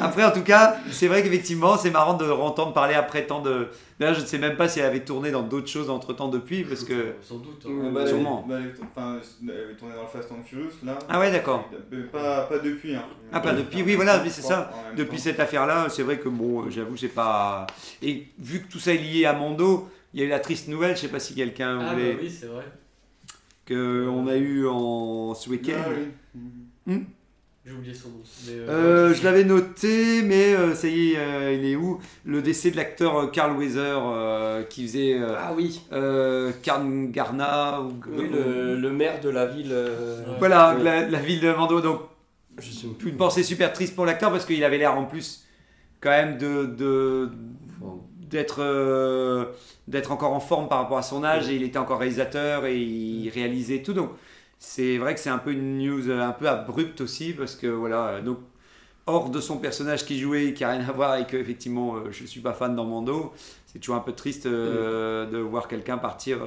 Après, en tout cas, c'est vrai qu'effectivement, c'est marrant de entendre parler après tant de. D'ailleurs, je ne sais même pas si elle avait tourné dans d'autres choses entre temps depuis, parce que. Sans doute. Mm, hein. Bah, Sûrement. bah, elle, enfin, elle avait tourné dans le Fast and Furious là. Ah ouais, d'accord. Pas, pas depuis. Hein. Ah, pas depuis, oui, voilà, oui, c'est ça. Depuis temps. cette affaire-là, c'est vrai que bon, j'avoue, j'ai pas. Et vu que tout ça est lié à Mando, il y a eu la triste nouvelle, je sais pas si quelqu'un Ah, bah voulait. oui, c'est vrai. que on a eu en ce week-end. Ah, oui. J'ai oublié son nom. mais, euh, Euh, je l'avais noté, mais euh, ça y est, euh, il est où? Le décès de l'acteur Carl Weather euh, qui faisait euh, Ah oui, euh, Carn Garna ou oui le, le maire de la ville. euh. Voilà, Ouais. la, la ville de Mando. Donc, Je sais une pensée super triste pour l'acteur parce qu'il avait l'air en plus quand même de de- d'être euh, d'être encore en forme par rapport à son âge et il était encore réalisateur et il réalisait tout. Donc, c'est vrai que c'est un peu une news euh, un peu abrupte aussi parce que voilà. euh, Donc, hors de son personnage qui jouait, qui a rien à voir et que effectivement euh, je suis pas fan dans Mando, c'est toujours un peu triste euh, de voir quelqu'un partir.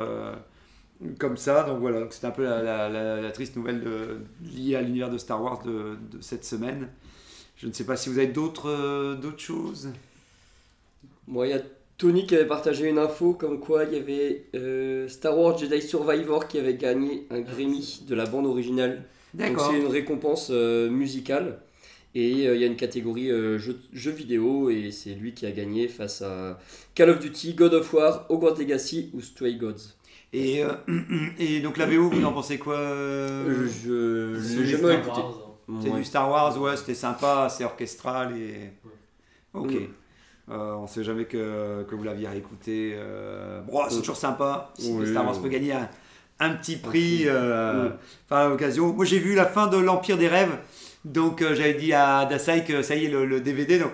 comme ça, donc voilà, donc c'est un peu la, la- la- la triste nouvelle de- liée à l'univers de Star Wars de, de cette semaine. Je ne sais pas si vous avez d'autres d'autres choses. Moi, il y a Tony qui avait partagé une info comme quoi il y avait euh, Star Wars Jedi Survivor qui avait gagné un Grammy de la bande originale. Donc D'accord. c'est une récompense euh, musicale. Et euh, il y a une catégorie euh, jeux jeux vidéo et c'est lui qui a gagné face à Call of Duty, God of War, Hogwarts Legacy ou Stray Gods. Et, euh, et donc la VO, vous en pensez quoi euh, Je c'est l'ai du jamais Star écouté. Wars, hein. C'est Ouais. du Star Wars, ouais, c'était sympa, c'est orchestral et. Ok. Mm. Euh, on sait jamais que, que vous l'aviez réécouté. euh, Bon, c'est toujours sympa. Si Oui, Star Wars oui. peut gagner un, un petit prix euh, enfin, l'occasion. Moi, j'ai vu la fin de l'Empire des rêves. Donc, euh, j'avais dit à Dasai que ça y est, le, le DVD. Donc,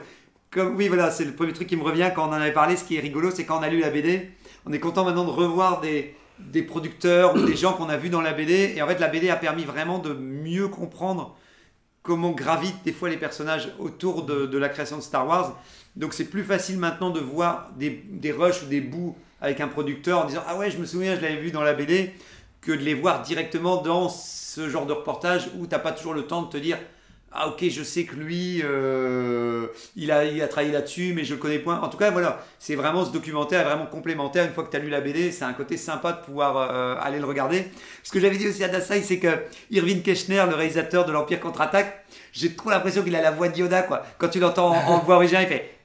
comme, oui, voilà, c'est le premier truc qui me revient quand on en avait parlé. Ce qui est rigolo, c'est quand on a lu la BD, on est content maintenant de revoir des, des producteurs ou des gens qu'on a vus dans la BD. Et en fait, la BD a permis vraiment de mieux comprendre comment gravitent des fois les personnages autour de, de la création de Star Wars. Donc c'est plus facile maintenant de voir des, des rushs ou des bouts avec un producteur en disant Ah ouais, je me souviens, je l'avais vu dans la BD, que de les voir directement dans ce genre de reportage où t'as pas toujours le temps de te dire Ah ok, je sais que lui, euh, il, a, il a travaillé là-dessus, mais je le connais point. En tout cas, voilà, c'est vraiment ce documentaire vraiment complémentaire. Une fois que tu as lu la BD, c'est un côté sympa de pouvoir euh, aller le regarder. Ce que j'avais dit aussi à Dasai, c'est que Irving Keschner, le réalisateur de l'Empire contre-attaque, j'ai trop l'impression qu'il a la voix de Yoda, quoi. Quand tu l'entends en, en voix originale, il fait.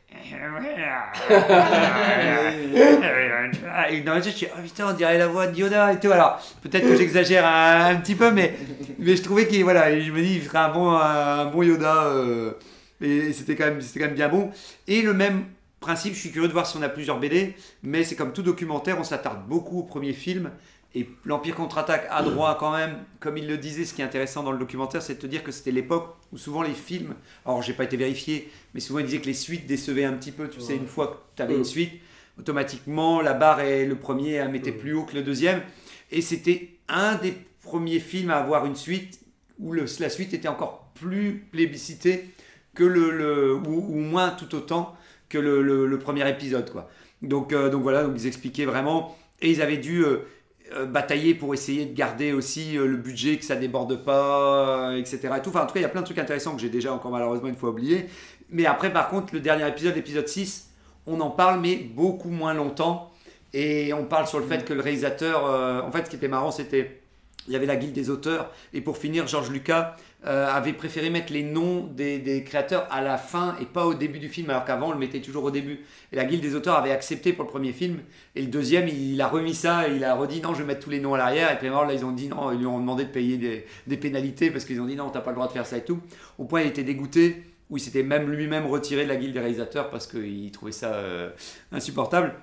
Dans la tête, je suis, oh putain, on dirait la voix de Yoda et tout. Alors, peut-être que j'exagère un, petit peu, mais, mais je trouvais qu'il, voilà, je me dis, il ferait un bon, un bon Yoda. euh, et c'était quand, même- quand même bien bon. Et le même principe, je suis curieux de voir si on a plusieurs BD, mais c'est comme tout documentaire, on s'attarde beaucoup au premier film. Et l'Empire contre-attaque a droit quand même, comme il le disait, ce qui est intéressant dans le documentaire, c'est de te dire que c'était l'époque où souvent les films, alors j'ai pas été vérifié, mais souvent il disait que les suites décevaient un petit peu, tu sais, une fois que tu avais une suite, automatiquement la barre est le premier elle mettait plus haut que le deuxième. Et c'était un des premiers films à avoir une suite où le- la suite était encore plus plébiscitée que le, le- ou, ou moins tout autant que le, premier épisode quoi. Donc, euh, donc voilà, donc ils expliquaient vraiment et ils avaient dû euh, batailler pour essayer de garder aussi euh, le budget, que ça déborde pas, euh, etc. Et tout. Enfin, en tout cas, il y a plein de trucs intéressants que j'ai déjà encore malheureusement une fois oublié. Mais après, par contre, le dernier épisode, l'épisode 6, on en parle, mais beaucoup moins longtemps. Et on parle sur le fait que le réalisateur, euh, en fait, ce qui était marrant, c'était il y avait la guilde des auteurs et pour finir George Lucas euh, avait préféré mettre les noms des, créateurs à la fin et pas au début du film alors qu'avant on le mettait toujours au début. Et la guilde des auteurs avait accepté pour le premier film et le deuxième il a remis ça il a redit non je vais mettre tous les noms à l'arrière et puis alors là ils ont dit non ils lui ont demandé de payer des, des pénalités parce qu'ils ont dit non t'as pas le droit de faire ça et tout. Au point il était dégoûté où il s'était même lui-même retiré de la guilde des réalisateurs parce qu'il trouvait ça euh, insupportable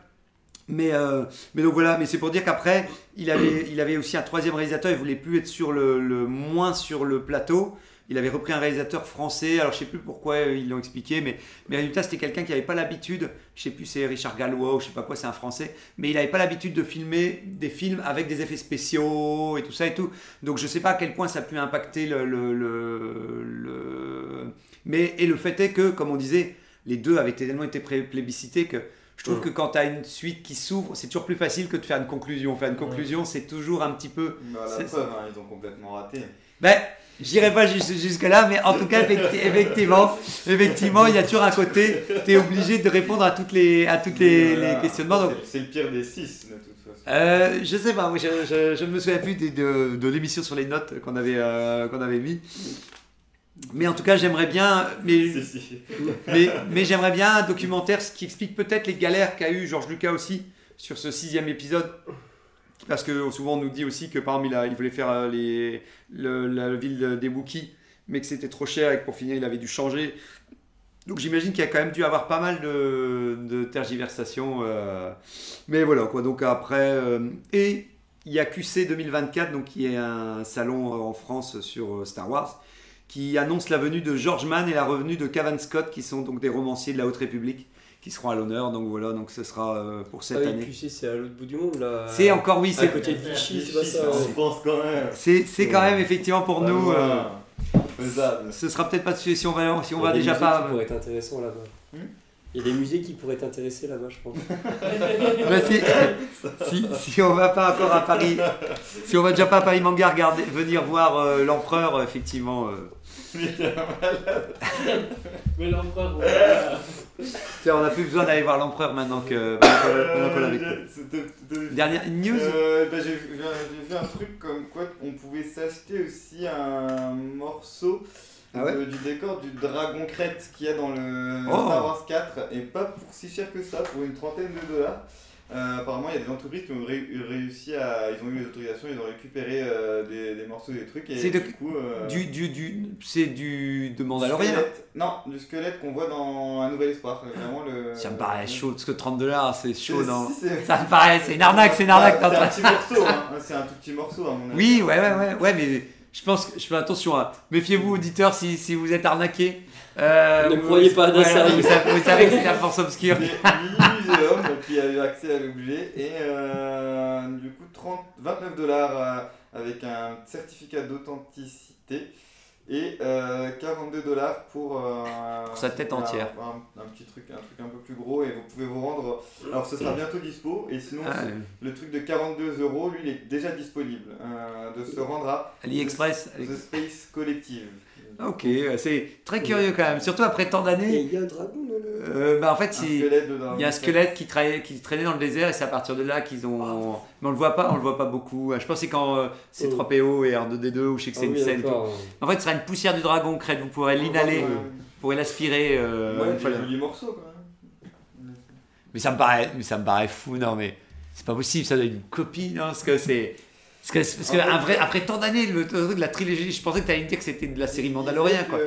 mais, euh, mais donc voilà, mais c'est pour dire qu'après, il avait, il avait aussi un troisième réalisateur, il voulait plus être sur le, le moins sur le plateau. Il avait repris un réalisateur français, alors je sais plus pourquoi euh, ils l'ont expliqué, mais, mais résultat c'était quelqu'un qui n'avait pas l'habitude, je sais plus c'est Richard Gallois ou je sais pas quoi, c'est un français, mais il n'avait pas l'habitude de filmer des films avec des effets spéciaux et tout ça et tout. Donc je sais pas à quel point ça a pu impacter le, le, le- le- mais et le fait est que, comme on disait, les deux avaient tellement été plébiscités que je trouve Mm. que quand tu as une suite qui s'ouvre, c'est toujours plus facile que de faire une conclusion. Faire une conclusion, c'est toujours un petit peu. Bah, la preuve, hein, ils ont complètement raté. Ben, j'irai pas jus- jusque-là, mais en tout cas, effecti- effectivement, effectivement, il y a toujours un côté, tu es obligé de répondre à toutes les, à toutes les, Voilà. les questionnements. C'est- le pire des six, de toute façon. euh, je sais pas, moi, je, je, je ne me souviens plus de, de, de l'émission sur les notes qu'on avait, euh, qu'on avait mis. Mais en tout cas, j'aimerais bien. Mais, Si, si. mais, mais j'aimerais bien un documentaire qui explique peut-être les galères qu'a eu Georges Lucas aussi sur ce sixième épisode. Parce que souvent on nous dit aussi que par exemple il, a- il voulait faire euh, les, le- la ville des Wookiees, mais que c'était trop cher et que pour finir il avait dû changer. Donc j'imagine qu'il y a quand même dû avoir pas mal de, de tergiversations. euh, mais voilà quoi. Donc après. euh, et il y a QC 2024, donc qui est un salon en France sur Star Wars, qui annonce la venue de George Mann et la revenue de Cavan Scott, qui sont donc des romanciers de la Haute République, qui seront à l'honneur. Donc voilà, donc ce sera euh, pour cette Ah oui, année. C'est à l'autre bout du monde là. C'est encore, oui, à c'est côté de Vichy, c'est pas ça. On pense quand même. c'est c'est quand même effectivement pour Pas nous. euh, ce sera peut-être pas si on va, si on va déjà pas. qui pourraient être intéressants là-bas. Hmm Il y a des musées qui pourraient t'intéresser là-bas, je pense. Bah, si, si, si on va pas encore à Paris, si on va déjà pas à Paris Manga regarder, venir voir euh, l'empereur, euh, effectivement. Mais l'empereur, ouais. tiens, on n'a plus besoin d'aller voir l'empereur maintenant que maintenant qu'on l'a- maintenant qu'on l'a vécu. Euh, Dernière news. Euh, bah, j'ai vu j'ai vu un truc comme quoi on pouvait s'acheter aussi un morceau Ah ouais de- du décor du dragon crête qu'il y a dans le Oh. Star Wars 4 et pas pour si cher que ça, pour une trentaine de dollars. Euh, apparemment, il y a des entreprises qui ont ré- réussi à. Ils ont eu les autorisations, ils ont récupéré euh, des, des morceaux, des trucs et C'est de- du coup. euh, Du, du, du, c'est du de du Mandalorian. squelette. Non, du squelette qu'on voit dans Un Nouvel Espoir. Vraiment le. Ça me paraît chaud, parce que 30 dollars, c'est chaud, non si, Ça me paraît, c'est une arnaque, c'est une arnaque. Ah, en C'est un petit morceau, hein. c'est un tout petit morceau à mon avis. Oui, ouais, ouais, ouais, ouais, mais je pense que je fais attention. hein. Méfiez-vous, auditeurs, si, si vous êtes arnaqué. Euh, Ne vous- croyez pas à Dassaï. vous, savez, vous savez que c'est la force obscure. C'est muséum qui a eu accès à l'objet et euh, du coup 30, 29 dollars avec un certificat d'authenticité Et euh, 42 dollars pour, euh, Pour sa tête entière. Un, un petit truc, un truc un peu plus gros et vous pouvez vous rendre. Alors ce sera bientôt dispo et sinon Ah, le truc de 42 euros, lui, il est déjà disponible euh, de se rendre à AliExpress. The Space Collective. Ok, c'est très curieux quand même, surtout après tant d'années. Il y a un dragon dans le. Euh, bah en fait, Un c'est- squelette dedans. il y a un squelette qui, traînait, qui traînait dans le désert et c'est à partir de là qu'ils ont. Mais on le voit pas, on le voit pas beaucoup. Je pense que c'est quand euh, c'est Oh. 3PO et R2D2 ou je sais que c'est Ah une oui, scène. En fait, ce sera une poussière du dragon, Crête. Vous pourrez l'inhaler, Ouais, vous pourrez l'aspirer. euh, ouais, une jolis morceaux quand même. Mais ça me paraît, mais ça me paraît fou, non mais c'est pas possible, ça doit être une copie, non Parce que c'est. Parce que, parce que un vrai, après tant d'années, le truc de la trilogie, je pensais que tu allais me dire que c'était de la série Mandalorian, quoi.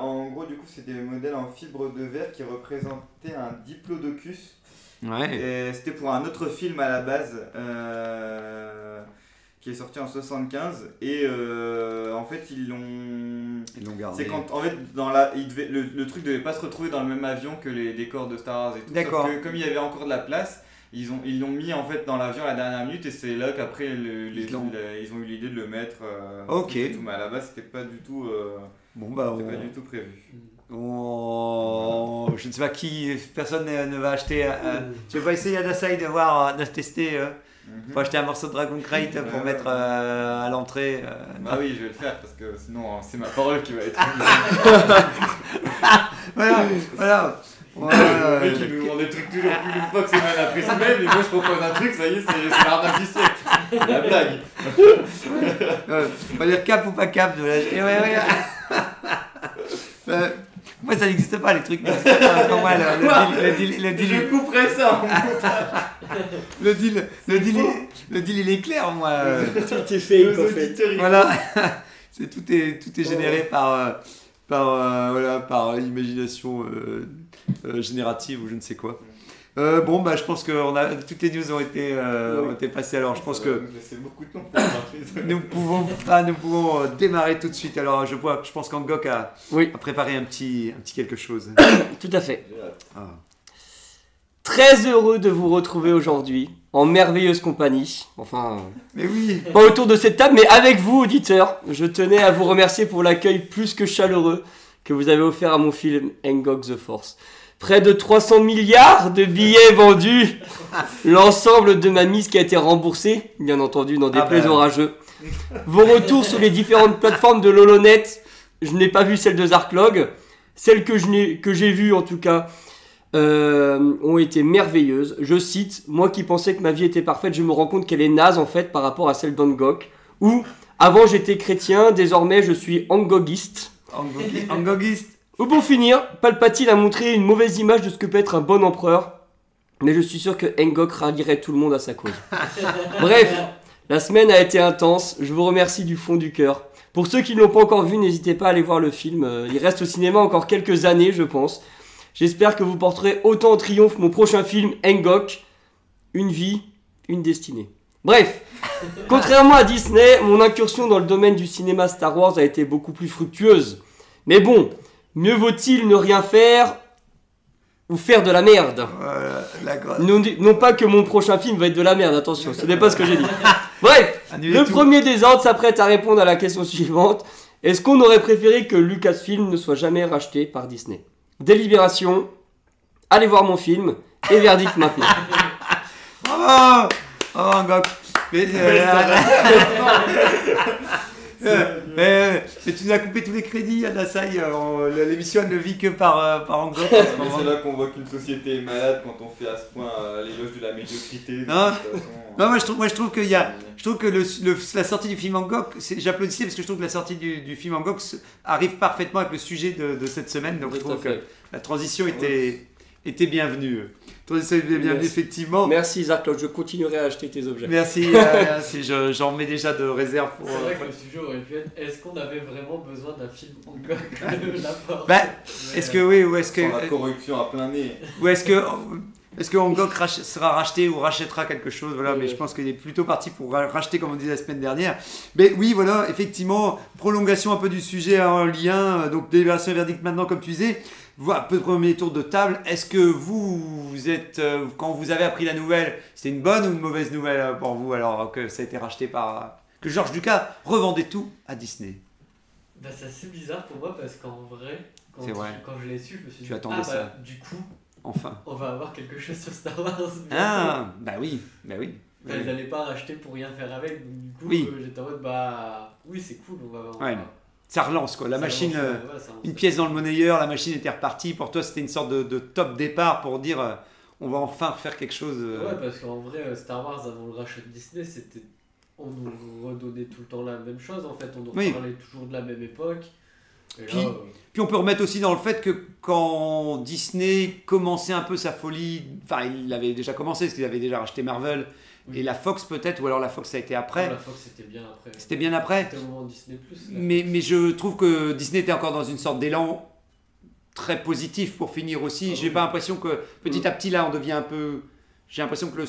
En gros, du coup, c'est des modèles en fibre de verre qui représentaient un diplodocus. Ouais. C'était pour un autre film à la base euh, qui est sorti en 75 et euh, en fait ils l'ont Ils l'ont gardé. c'est quand en fait dans la il devait, le, le truc devait pas se retrouver dans le même avion que les décors de Star Wars et tout D'accord. Sauf que comme il y avait encore de la place ils ont ils l'ont mis en fait dans l'avion à la dernière minute et c'est là qu'après le- les- Ils l'ont- ont eu l'idée de le mettre euh, Ok. tout, mais à la base c'était pas du tout euh, Bon bah c'était on- pas du tout prévu on- je ne sais pas qui, personne ne, ne va acheter. euh, tu veux pas essayer Adasai de voir, de tester euh, Mhm. Faut acheter un morceau de Dragon Crate pour Ouais, mettre ouais. euh, à l'entrée. euh, bah oui je vais le faire parce que sinon c'est ma parole qui va être Voilà, voilà. Le Voilà. mec il nous demande des trucs toujours plus une fois que semaine après semaine et moi je propose un truc ça y est c'est c'est l'arnaque du siècle. La blague. On va dire cap ou pas cap de la... Eh ouais, ouais. Euh, moi ça n'existe pas les trucs. Comme moi, le, le deal, le deal, le deal, je couperai ça le deal, le deal, est- le deal, il est clair moi. Tout est en fait. Voilà, c'est tout est tout est généré par euh, par euh, voilà par imagination euh, euh, générative ou je ne sais quoi. Euh, bon bah je pense que on a toutes les news ont été euh, Oui. ont été passées alors je pense que beaucoup de temps pour Nous pouvons, ah, nous pouvons euh, démarrer tout de suite. Alors, je vois, je pense qu'Angok a, Oui. a préparé un petit, un petit quelque chose. Tout à fait. Ah. Très heureux de vous retrouver aujourd'hui en merveilleuse compagnie. Enfin, Mais oui, pas autour de cette table, mais avec vous, auditeurs. Je tenais à vous remercier pour l'accueil plus que chaleureux que vous avez offert à mon film Engok the Force. Près de 300 milliards de billets vendus. L'ensemble de ma mise qui a été remboursée, bien entendu, dans des Ah ben. orageux. Vos retours sur les différentes plateformes de Lolonet, je n'ai pas vu celle de Zarklog. Celles que j'ai vues, en tout cas, euh, ont été merveilleuses. Je cite, moi qui pensais que ma vie était parfaite, je me rends compte qu'elle est naze en fait par rapport à celle d'Angok. Où avant j'étais chrétien, désormais je suis angogiste. Angogiste. Ou pour finir, Palpatine a montré une mauvaise image de ce que peut être un bon empereur. Mais je suis sûr que Engok rallierait tout le monde à sa cause. Bref, la semaine a été intense. Je vous remercie du fond du cœur. Pour ceux qui ne l'ont pas encore vu, n'hésitez pas à aller voir le film. Euh, Il reste au cinéma encore quelques années, je pense. J'espère que vous porterez autant en triomphe mon prochain film, Engok. Une vie, une destinée. Bref, contrairement à Disney, mon incursion dans le domaine du cinéma Star Wars a été beaucoup plus fructueuse. Mais bon, mieux vaut-il ne rien faire ou faire de la merde? Voilà. Non, non pas que mon prochain film va être de la merde, attention, ce n'est pas ce que j'ai dit. Bref, Annulez le tout. premier des ordres s'apprête à répondre à la question suivante. Est-ce qu'on aurait préféré que Lucasfilm ne soit jamais racheté par Disney? Délibération, allez voir mon film, et verdict maintenant. Bravo Bravo. Mais, mais, mais tu nous as coupé tous les crédits, Adasai. on- L'émission elle ne vit que par, euh, par c'est là qu'on voit qu'une société est malade quand on fait à ce point euh, l'éloge de la médiocrité. Non. toute façon. Non, moi je trouve, moi, je trouve qu'il y a. Je trouve que le, le- la sortie du film Angok, j'applaudissais parce que je trouve que la sortie du, du film Angok arrive parfaitement avec le sujet de, de cette semaine. Donc je trouve que la transition était, était bienvenue. Transition était bienvenue, Merci. effectivement. Merci je continuerai à acheter tes objets. Merci, euh, merci. Je- J'en mets déjà de réserve pour. C'est vrai euh, que le sujet aurait pu être est-ce qu'on avait vraiment besoin d'un film en Gog de la Bah, Est-ce que oui, ou est-ce que. Sans la corruption à plein nez. Ou est-ce que. Est-ce que rach- sera racheté ou rachètera quelque chose Voilà, mais je pense qu'il est plutôt parti pour ra- racheter, comme on disait la semaine dernière. Mais oui, voilà, effectivement, prolongation un peu du sujet en lien. euh, Donc, délibération et verdict maintenant, comme tu disais. Voilà, un peu de premier tour de table. Est-ce que vous, vous êtes. euh, quand vous avez appris la nouvelle, c'était une bonne ou une mauvaise nouvelle euh, pour vous, alors que ça a été racheté par. que George Lucas revendait tout à Disney? Bah, c'est assez bizarre pour moi parce qu'en vrai, quand, je l'ai su, je me suis Tu dit, ah, ça. bah, du coup, Enfin. on va avoir quelque chose sur Star Wars. Ah, bah oui, bah oui. Enfin, ils n'allaient pas racheter pour rien faire avec, donc du coup, Oui. euh, j'étais en mode, bah oui, c'est cool, on va. on Ouais. va- Ça relance quoi. La ça machine, euh, ouais, une pièce dans le monnayeur, la machine était repartie. Pour toi, c'était une sorte de, de top départ pour dire euh, on va enfin faire quelque chose. euh, Ouais, parce qu'en vrai, Star Wars avant le rachat de Disney, c'était. On nous redonnait tout le temps la même chose en fait, on nous Oui. parlait toujours de la même époque. Et Puis- là, Puis on peut remettre aussi dans le fait que quand Disney commençait un peu sa folie, enfin il avait déjà commencé parce qu'il avait déjà racheté Marvel Oui. et la Fox peut-être, ou alors la Fox ça a été après. la Fox c'était bien après. C'était bien après. C'était au moment Disney Plus. Mais, mais je trouve que Disney était encore dans une sorte d'élan très positif pour finir aussi. Ah J'ai oui. pas l'impression que petit à petit là on devient un peu. J'ai l'impression que le,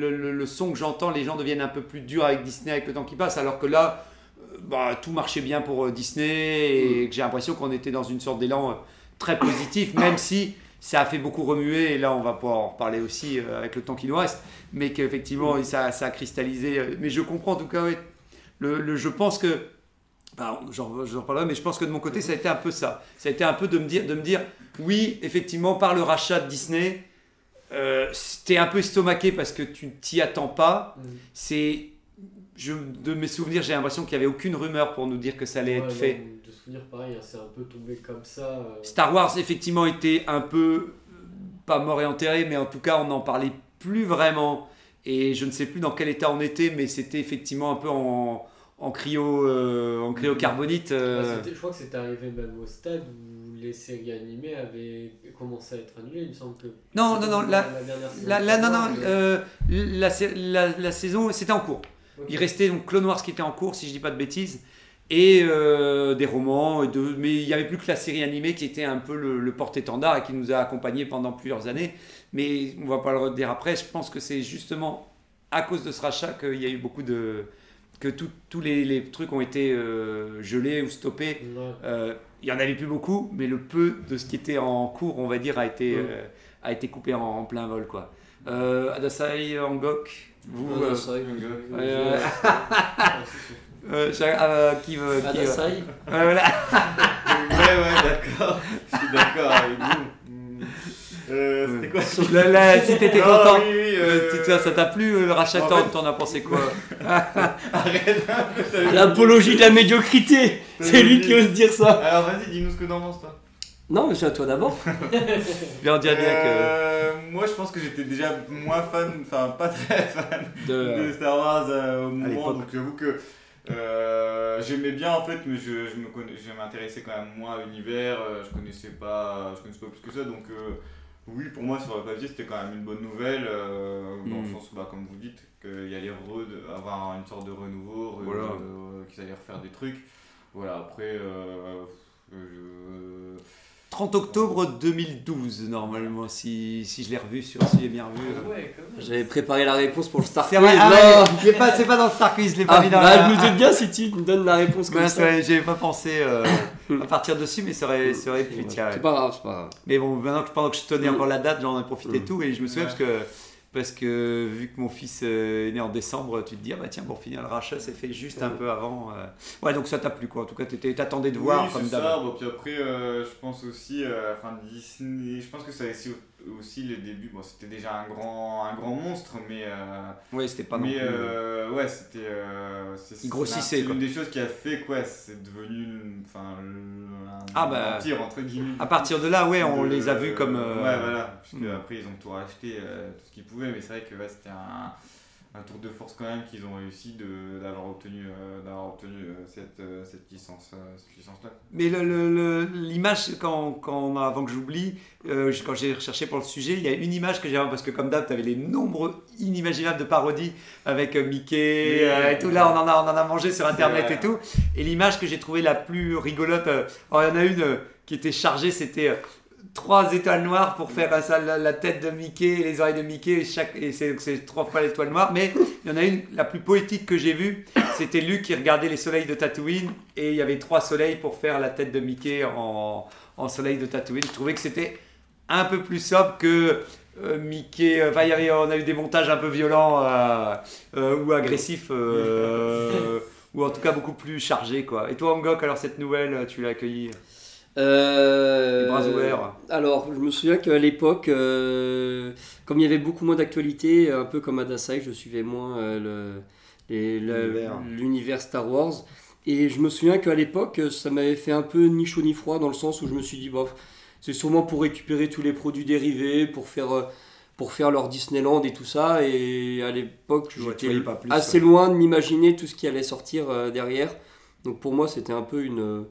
le- le- le son que j'entends, les gens deviennent un peu plus durs avec Disney avec le temps qui passe, alors que là, euh, bah, tout marchait bien pour euh, Disney et que j'ai l'impression qu'on était dans une sorte d'élan euh, très positif, même si ça a fait beaucoup remuer, et là on va pouvoir en reparler aussi euh, avec le temps qui nous reste, mais qu'effectivement ça, ça a cristallisé. euh, Mais je comprends en tout cas, ouais, le, le- je pense que Enfin, j'en j'en reparlerai, mais je pense que de mon côté, ça a été un peu ça. Ça a été un peu de me dire, de me dire oui, effectivement, par le rachat de Disney, euh, t'es un peu estomaqué parce que tu t'y attends pas. Mm. C'est, je, de mes souvenirs, j'ai l'impression qu'il n'y avait aucune rumeur pour nous dire que ça allait être fait. Souvenir pareil, hein, c'est un peu tombé comme ça. euh, Star Wars, effectivement, était un peu, euh, pas mort et enterré, mais en tout cas, on n'en parlait plus vraiment. Et je ne sais plus dans quel état on était, mais c'était effectivement un peu en, en cryo, euh, en cryocarbonite. bah, euh, je crois que c'était arrivé même au stade où les séries animées avaient commencé à être annulées, il me semble que. Non, non, non, la- La, non, non, euh, la, la, saison, c'était en cours. Il restait donc Clone Wars qui était en cours, si je dis pas de bêtises, et euh, des romans, et de, mais il n'y avait plus que la série animée qui était un peu le, le porte-étendard et qui nous a accompagnés pendant plusieurs années. Mais on va pas le redire après, je pense que c'est justement à cause de ce rachat qu'il y a eu beaucoup de. que tous les, les trucs ont été euh, gelés ou stoppés. Ouais. Euh, il y en avait plus beaucoup, mais le peu de ce qui était en cours, on va dire, a été, euh, a été coupé en, en plein vol. Quoi. Adasai, Angok, vous, Adasai. euh, euh, qui veut. qui, euh, Adasai. ouais, voilà. Ouais, ouais, d'accord. Je suis d'accord avec vous. Hmm. Euh, C'était quoi Là, là, si t'étais content, oui, oui, euh, euh, si toi, ça t'a plu euh, le rachat en T'en fait- t'en as pensé quoi Arrête un peu, t'avais- L'apologie de la médiocrité C'est lui qui ose dire ça Alors vas-y, dis-nous ce que t'en penses, toi. Non, mais c'est à toi d'abord. Bien dire bien que. Euh, Moi, je pense que j'étais déjà moins fan, enfin pas très fan De... de Star Wars euh, au moment, donc j'avoue que euh, j'aimais bien en fait, mais je, je me connais, je m'intéressais quand même moins à l'univers, euh, je connaissais pas, je connaissais pas plus que ça, donc euh, oui, pour moi sur le papier c'était quand même une bonne nouvelle, euh, dans le Mm. sens où, bah, comme vous dites, qu'il y allait avoir une sorte de renouveau, re- Voilà. qu'ils allaient refaire des trucs. Voilà, après, je- 30 octobre 2012, normalement, si, si je l'ai revu sur. Si j'ai bien revu. Ouais, même. J'avais préparé la réponse pour le Star C'est Quiz. ah ouais, c'est pas, c'est pas dans le Star Quiz, je l'ai pas Ah, mis dans bah, la- je me doute bien si tu me donnes la réponse comme ça. j'avais pas pensé euh, à partir dessus, mais ça aurait, ça aurait pu. C'est pas grave, c'est pas grave. Mais bon, maintenant que, pendant que je tenais encore la date, j'en ai profité et Mm. tout, et je me souviens Ouais. parce que, parce que vu que mon fils euh, est né en décembre, tu te dis, ah bah tiens, pour finir le rachat, c'est fait juste un peu avant. euh. Ouais, donc ça t'a plu quoi, en tout cas, t'étais- t'attendais de voir oui, comme ça. d'hab. Bon, puis après, euh, je pense aussi, euh, enfin Disney, je pense que ça a aussi, aussi les débuts. Bon, c'était déjà un grand, un grand monstre, mais euh, Ouais, c'était pas non mais plus. euh, ouais, c'était. euh, c'est- Il grossissait, une des choses qui a fait quoi, c'est devenu, enfin, le- un Ah, bah, empire entre guillemets. À partir de là, ouais, on de- les a vus comme. euh, Ouais, voilà. Puisque hmm. après, ils ont tout racheté, euh, tout ce qu'ils pouvaient, mais c'est vrai que ouais, c'était un, un tour de force quand même qu'ils ont réussi d'avoir obtenu, euh, d'avoir obtenu euh, cette, euh, cette licence, cette licence-là. Mais le- le- le- l'image, quand, quand, avant que j'oublie, euh, quand j'ai recherché pour le sujet, il y a une image que j'ai parce que comme d'hab, tu avais les nombreux inimaginables de parodies avec Mickey Oui. euh, et tout. Là, on en a, on en a mangé sur Internet et tout. Et l'image que j'ai trouvée la plus rigolote, alors, il y en a une qui était chargée, c'était trois étoiles noires pour faire euh, ça, la, la tête de Mickey et les oreilles de Mickey. Et, chaque, et c'est, c'est trois fois l'étoile noire. Mais il y en a une, la plus poétique que j'ai vue, c'était Luke qui regardait les soleils de Tatooine. Et il y avait trois soleils pour faire la tête de Mickey en, en soleil de Tatooine. Je trouvais que c'était un peu plus sobre que euh, Mickey. Enfin, il y avait, on a eu des montages un peu violents euh, euh, ou agressifs. euh, ou en tout cas beaucoup plus chargé quoi. Et toi Angok, alors cette nouvelle, tu l'as accueillie? Euh, Les bras ouverts. Alors, je me souviens qu'à l'époque, euh, comme il y avait beaucoup moins d'actualité, un peu comme à Dasai, je suivais moins euh, L'univers. Star Wars. Et je me souviens qu'à l'époque, ça m'avait fait un peu ni chaud ni froid, dans le sens où je me suis dit, bof, c'est sûrement pour récupérer tous les produits dérivés, pour faire, pour faire leur Disneyland et tout ça. Et à l'époque, j'étais assez ouais. loin de m'imaginer tout ce qui allait sortir derrière. Donc pour moi, c'était un peu une,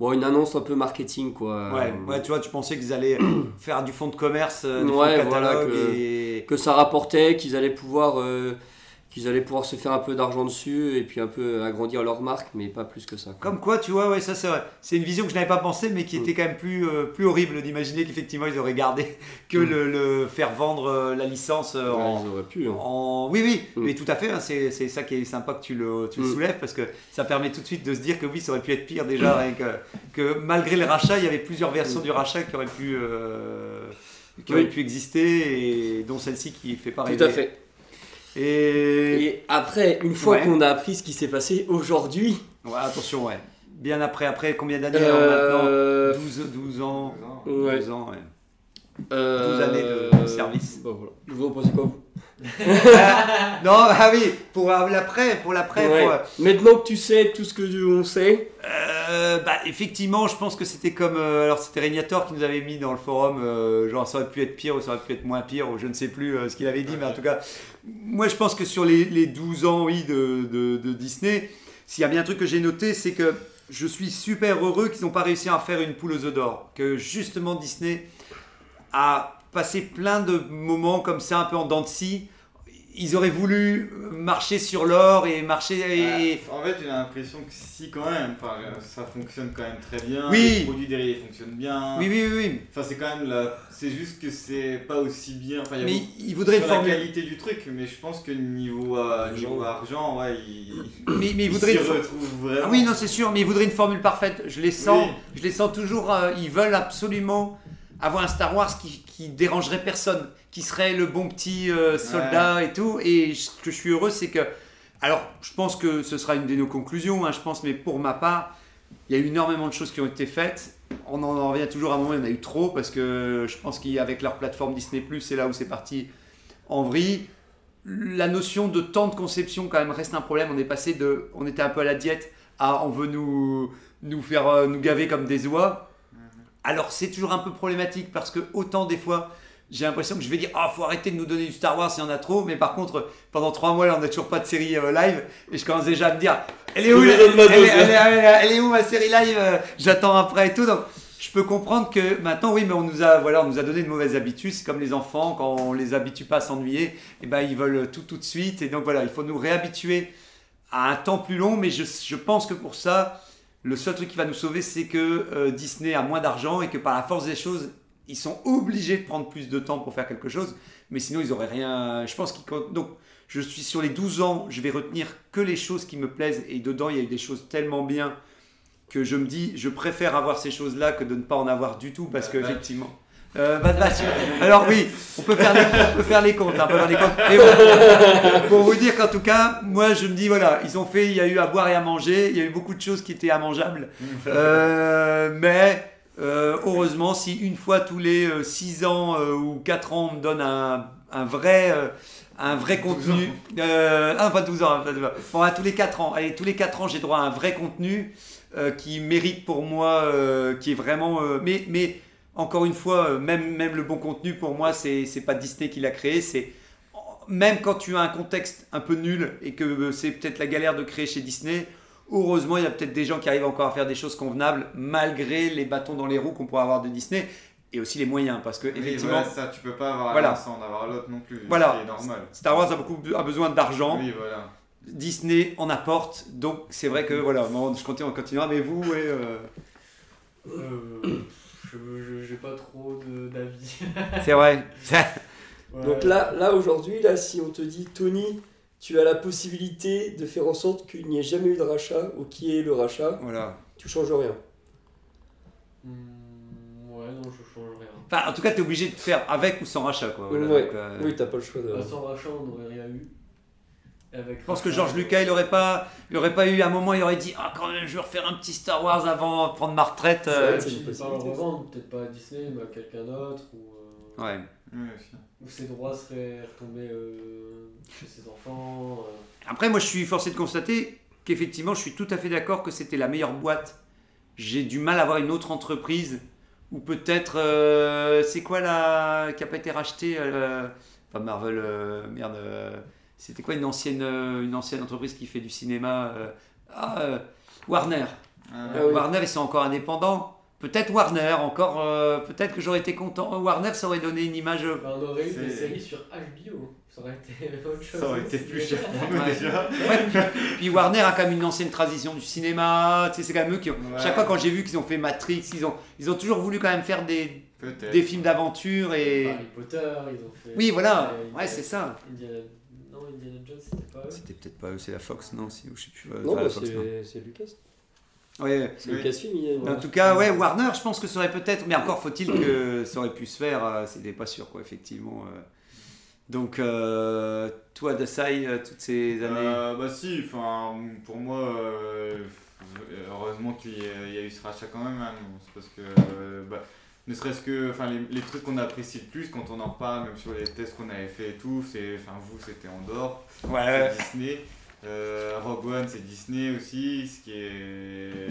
bon, une annonce un peu marketing, quoi. Ouais, ouais, tu vois, tu pensais qu'ils allaient faire du fonds de commerce, euh, du fonds de catalogue voilà, que- et... que ça rapportait, qu'ils allaient pouvoir euh, qu'ils allaient pouvoir se faire un peu d'argent dessus et puis un peu agrandir leur marque, mais pas plus que ça. quoi. Comme quoi, tu vois, ouais, ça c'est vrai. C'est une vision que je n'avais pas pensé, mais qui était quand même plus, euh, plus horrible d'imaginer qu'effectivement ils auraient gardé que Mm. le, le faire vendre euh, la licence euh, Ouais, en, ils auraient pu. hein. en- Oui, oui, Mm. mais tout à fait. hein, c'est c'est ça qui est sympa que tu le, tu le Mm. soulèves parce que ça permet tout de suite de se dire que oui, ça aurait pu être pire déjà, rien que, que malgré le rachat, il y avait plusieurs versions Mm. du rachat qui auraient pu, qui Oui. pu exister et dont celle-ci qui fait pas rêver. Tout à fait. Et, Et après, une fois Ouais. qu'on a appris ce qui s'est passé aujourd'hui, Ouais, attention, ouais. Bien après, après combien d'années alors, maintenant? Euh, 12, 12 ans. ouais, 12 ans, ouais. Euh, 12 années de service. bah voilà. Vous en pensez quoi vous Non, ah oui, pour l'après, pour l'après. Ouais. pour, euh, Maintenant que tu sais tout ce que on sait, euh, bah, effectivement, je pense que c'était comme. euh, alors, c'était Régnator qui nous avait mis dans le forum, euh, genre ça aurait pu être pire ou ça aurait pu être moins pire, ou je ne sais plus euh, ce qu'il avait dit, mais en tout cas, moi je pense que sur les, les 12 ans, oui, de, de- de Disney, s'il y a bien un truc que j'ai noté, c'est que je suis super heureux qu'ils n'ont pas réussi à faire une poule aux œufs d'or. Que justement Disney a passé plein de moments comme ça, un peu en dents de scie. Ils auraient voulu marcher sur l'or et marcher. Et... En fait, j'ai l'impression que si, quand même, enfin, ça fonctionne quand même très bien. Oui. Les produits dérivés fonctionnent bien. Oui, oui, oui, oui. Enfin, c'est quand même la... C'est juste que c'est pas aussi bien. Enfin, il y a Mais ils voudraient une sur la qualité du truc, mais je pense que niveau, euh, niveau argent, ouais, il. Mais, mais ils il voudraient vraiment. Ah oui, non, c'est sûr, mais ils voudraient une formule parfaite. Je les sens, Oui. je les sens toujours. euh, ils veulent absolument avoir un Star Wars qui, qui dérangerait personne, qui serait le bon petit euh, soldat et tout. Et ce que je suis heureux, c'est que. Alors, je pense que ce sera une de nos conclusions, hein, je pense, mais pour ma part, il y a eu énormément de choses qui ont été faites. On en revient toujours à un moment, il y en a eu trop, parce que je pense qu'avec leur plateforme Disney, c'est là où c'est parti en vrille. La notion de temps de conception, quand même, reste un problème. On est passé de. On était un peu à la diète à on veut nous, nous faire euh, nous gaver comme des oies. Alors, c'est toujours un peu problématique parce que, autant des fois. J'ai l'impression que je vais dire, ah, faut arrêter de nous donner du Star Wars, il y en a trop. Mais par contre, pendant trois mois, là, on n'a toujours pas de série euh, live. Et je commence déjà à me dire, elle est où, la- elle, est- dose. elle est- elle est- elle est où ma série live euh, J'attends après et tout. Donc, je peux comprendre que maintenant, oui, mais on nous a, voilà, on nous a donné de mauvaises habitudes. C'est comme les enfants, quand on les habitue pas à s'ennuyer, et ben, ils veulent tout tout de suite. Et donc, voilà, il faut nous réhabituer à un temps plus long. Mais je, je pense que pour ça, le seul truc qui va nous sauver, c'est que euh, Disney a moins d'argent et que par la force des choses, ils sont obligés de prendre plus de temps pour faire quelque chose. Mais sinon, ils auraient rien. Je pense qu'ils. Donc, je suis sur les 12 ans, je vais retenir que les choses qui me plaisent. Et dedans, il y a eu des choses tellement bien que je me dis, je préfère avoir ces choses-là que de ne pas en avoir du tout. Parce que, effectivement. Euh, Bad Batch. Alors, oui, on peut faire les, on peut faire les comptes. hein, on peut faire les comptes. Mais bon, pour vous dire qu'en tout cas, moi, je me dis, voilà, ils ont fait, il y a eu à boire et à manger. Il y a eu beaucoup de choses qui étaient immangeables. Euh, mais. euh, heureusement, si une fois tous les 6 ans euh, ou 4 ans on me donne un, un vrai, euh, un vrai contenu. Euh, ah, pas 12 ans, pas 12 ans. Bon, à tous les 4 ans. Allez, tous les 4 ans, j'ai droit à un vrai contenu euh, qui mérite pour moi, euh, qui est vraiment. euh, mais, mais encore une fois, euh, même, même le bon contenu pour moi, c'est c'est pas Disney qui l'a créé. C'est même quand tu as un contexte un peu nul et que euh, c'est peut-être la galère de créer chez Disney. Heureusement, il y a peut-être des gens qui arrivent encore à faire des choses convenables malgré les bâtons dans les roues qu'on pourrait avoir de Disney et aussi les moyens parce que Oui, effectivement voilà, ça, tu peux pas avoir Voilà. sans avoir l'autre non plus. Voilà. C'est normal. Star Wars a beaucoup a besoin d'argent. Oui, voilà. Disney en apporte, donc c'est vrai que voilà, bon, je continue, on continuera, mais vous, ouais, euh, Euh, je je- j'ai pas trop de- d'avis. c'est vrai. Ouais. Donc là, là aujourd'hui, là, si on te dit Tony, tu as la possibilité de faire en sorte qu'il n'y ait jamais eu de rachat ou qu'il y ait le rachat, voilà. tu changes rien. Hmm, ouais, non, je change rien. Enfin, en tout cas, tu es obligé de faire avec ou sans rachat, quoi. voilà, Ouais. donc, euh, Oui, t'as pas le choix de. Bah, sans rachat, on n'aurait rien eu. Avec Je pense que George Lucas, il aurait pas, il aurait pas eu un moment, il aurait dit ah quand même, je vais refaire un petit Star Wars avant de prendre ma retraite. Euh, c'est une pas revendre, peut-être pas à Disney, mais à quelqu'un d'autre. Ou, euh, Ouais. Ouais, aussi. ou ses droits seraient retombés euh, chez ses enfants. euh. Après, moi, je suis forcé de constater qu'effectivement, je suis tout à fait d'accord que c'était la meilleure boîte. J'ai du mal à avoir une autre entreprise ou peut-être, euh, c'est quoi la qui a pas été rachetée euh, Pas Marvel, euh, merde. C'était quoi une ancienne, euh, une ancienne entreprise qui fait du cinéma euh, Ah, euh, Warner. Ah, Ah oui. Warner, ils sont encore indépendants. Peut-être Warner, encore. euh, peut-être que j'aurais été content. Warner, ça aurait donné une image. on aurait eu des séries sur HBO. Ça aurait été autre chose. Ça aurait été plus cher pour nous déjà. Ouais, puis, puis Warner a quand même une ancienne tradition du cinéma. Tu sais, c'est quand même eux qui ont. Ouais. Chaque fois quand j'ai vu qu'ils ont fait Matrix, ils ont, ils ont toujours voulu quand même faire des, des films d'aventure et. Harry Potter, ils ont fait. Oui, voilà. euh, Ouais, c'est ça. Indiana... Non, Indiana Jones, c'était pas eux? C'était peut-être pas eux, c'est la Fox, non si, ou Je sais plus. euh, Non, bah, c'est c'est Lucas. Ouais. C'est Oui. Lucasfilm. a- En tout cas, ouais, Warner, je pense que ça aurait peut-être. Mais encore faut-il que ça aurait pu se faire. euh, C'était pas sûr, quoi, effectivement. euh. Donc, euh, toi, Dasai, toutes ces années. Euh, bah si, enfin pour moi, euh, heureusement qu'il y, y a eu ce rachat quand même, hein, c'est parce que euh, bah, ne serait-ce que enfin les, les trucs qu'on apprécie le plus quand on en parle, même sur les tests qu'on avait fait et tout, c'est enfin vous c'était Andorre, Ouais, c'est Disney, euh, Rogue One c'est Disney aussi, ce qui est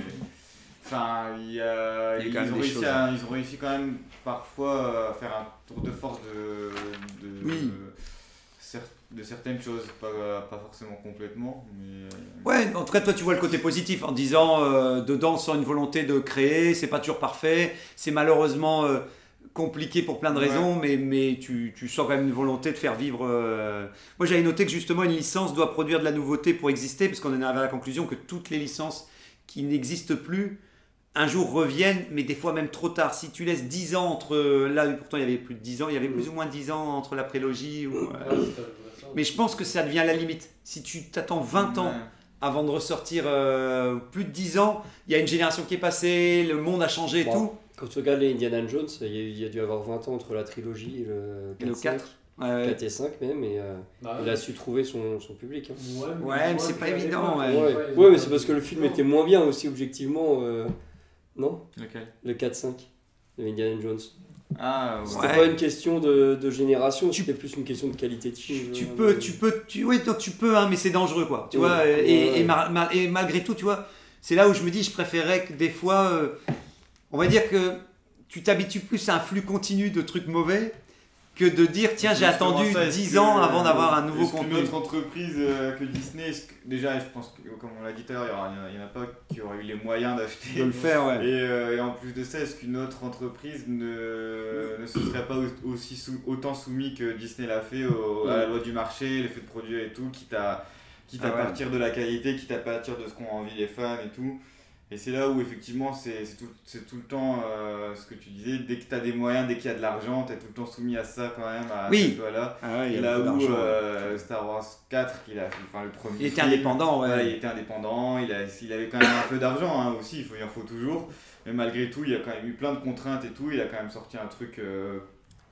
Enfin, il y a, Il y a ils, ont réussi choses, à, ils ont réussi quand même parfois à faire un tour de force de, de, Oui. cer- de certaines choses, pas, pas forcément complètement, mais euh, Ouais, en tout cas, toi, tu vois le côté positif en disant euh, dedans, sans une volonté de créer, c'est pas toujours parfait, c'est malheureusement euh, compliqué pour plein de Ouais. raisons, mais, mais tu, tu sens quand même une volonté de faire vivre. euh, Moi, j'avais noté que justement, une licence doit produire de la nouveauté pour exister, parce qu'on en est arrivé à la conclusion que toutes les licences qui n'existent plus, un jour reviennent, mais des fois même trop tard. Si tu laisses 10 ans entre. Là, pourtant, il y avait plus de 10 ans, il y avait plus ou moins 10 ans entre la prélogie. Ou, euh. Mais je pense que ça devient la limite. Si tu t'attends 20 ans avant de ressortir euh, plus de 10 ans, il y a une génération qui est passée, le monde a changé et Bon. tout. Quand tu regardes les Indiana Jones, il y, a, il y a dû avoir 20 ans entre la trilogie et le 4, Et le 4. Ouais, 4 et 5 même, et euh, Bah, il a su trouver son, son public. hein. Ouais, Ouais, mais c'est pas évident, ouais. Mais c'est parce que le film était moins bien aussi objectivement. euh, Non Lequel? Le 4-5 de Indiana Jones. Ah, ouais. C'était Ouais. pas une question de, de génération, c'était plus une question de qualité de film. Tu euh, peux, tu peux, tu, oui, tu peux, hein, mais c'est dangereux, quoi. Tu Ouais, vois, ouais, et, ouais. et mar- mar- et malgré tout, tu vois, c'est là où je me dis, je préférais que des fois, euh, on va dire que tu t'habitues plus à un flux continu de trucs mauvais que de dire, tiens, j'ai attendu ça, est-ce 10 que- ans avant d'avoir un nouveau est-ce contenu. qu'une autre entreprise euh, que Disney, que- déjà, je pense que, comme on l'a dit tout à l'heure, il n'y en, a pas qui auraient eu les moyens d'acheter. De le faire, ouais. Et, euh, et en plus de ça, est-ce qu'une autre entreprise ne, ne se serait pas au- aussi sou- autant soumis que Disney l'a fait au- à la loi du marché, le fait de produire et tout, quitte à, quitte à Ah ouais. partir de la qualité, quitte à partir de ce qu'ont envie les fans et tout. Et c'est là où effectivement c'est tout, tout le temps euh, ce que tu disais, dès que tu as des moyens, dès qu'il y a de l'argent, tu es tout le temps soumis à ça quand même, à Oui. loi-là. Ah ouais, il Et là où euh, Star Wars 4, qu'il a enfin le premier. Il était film, indépendant, ouais. il était indépendant, il, a, il avait quand même un peu d'argent hein, aussi, il, faut, il en faut toujours. Mais malgré tout, il y a quand même eu plein de contraintes et tout, il a quand même sorti un truc euh,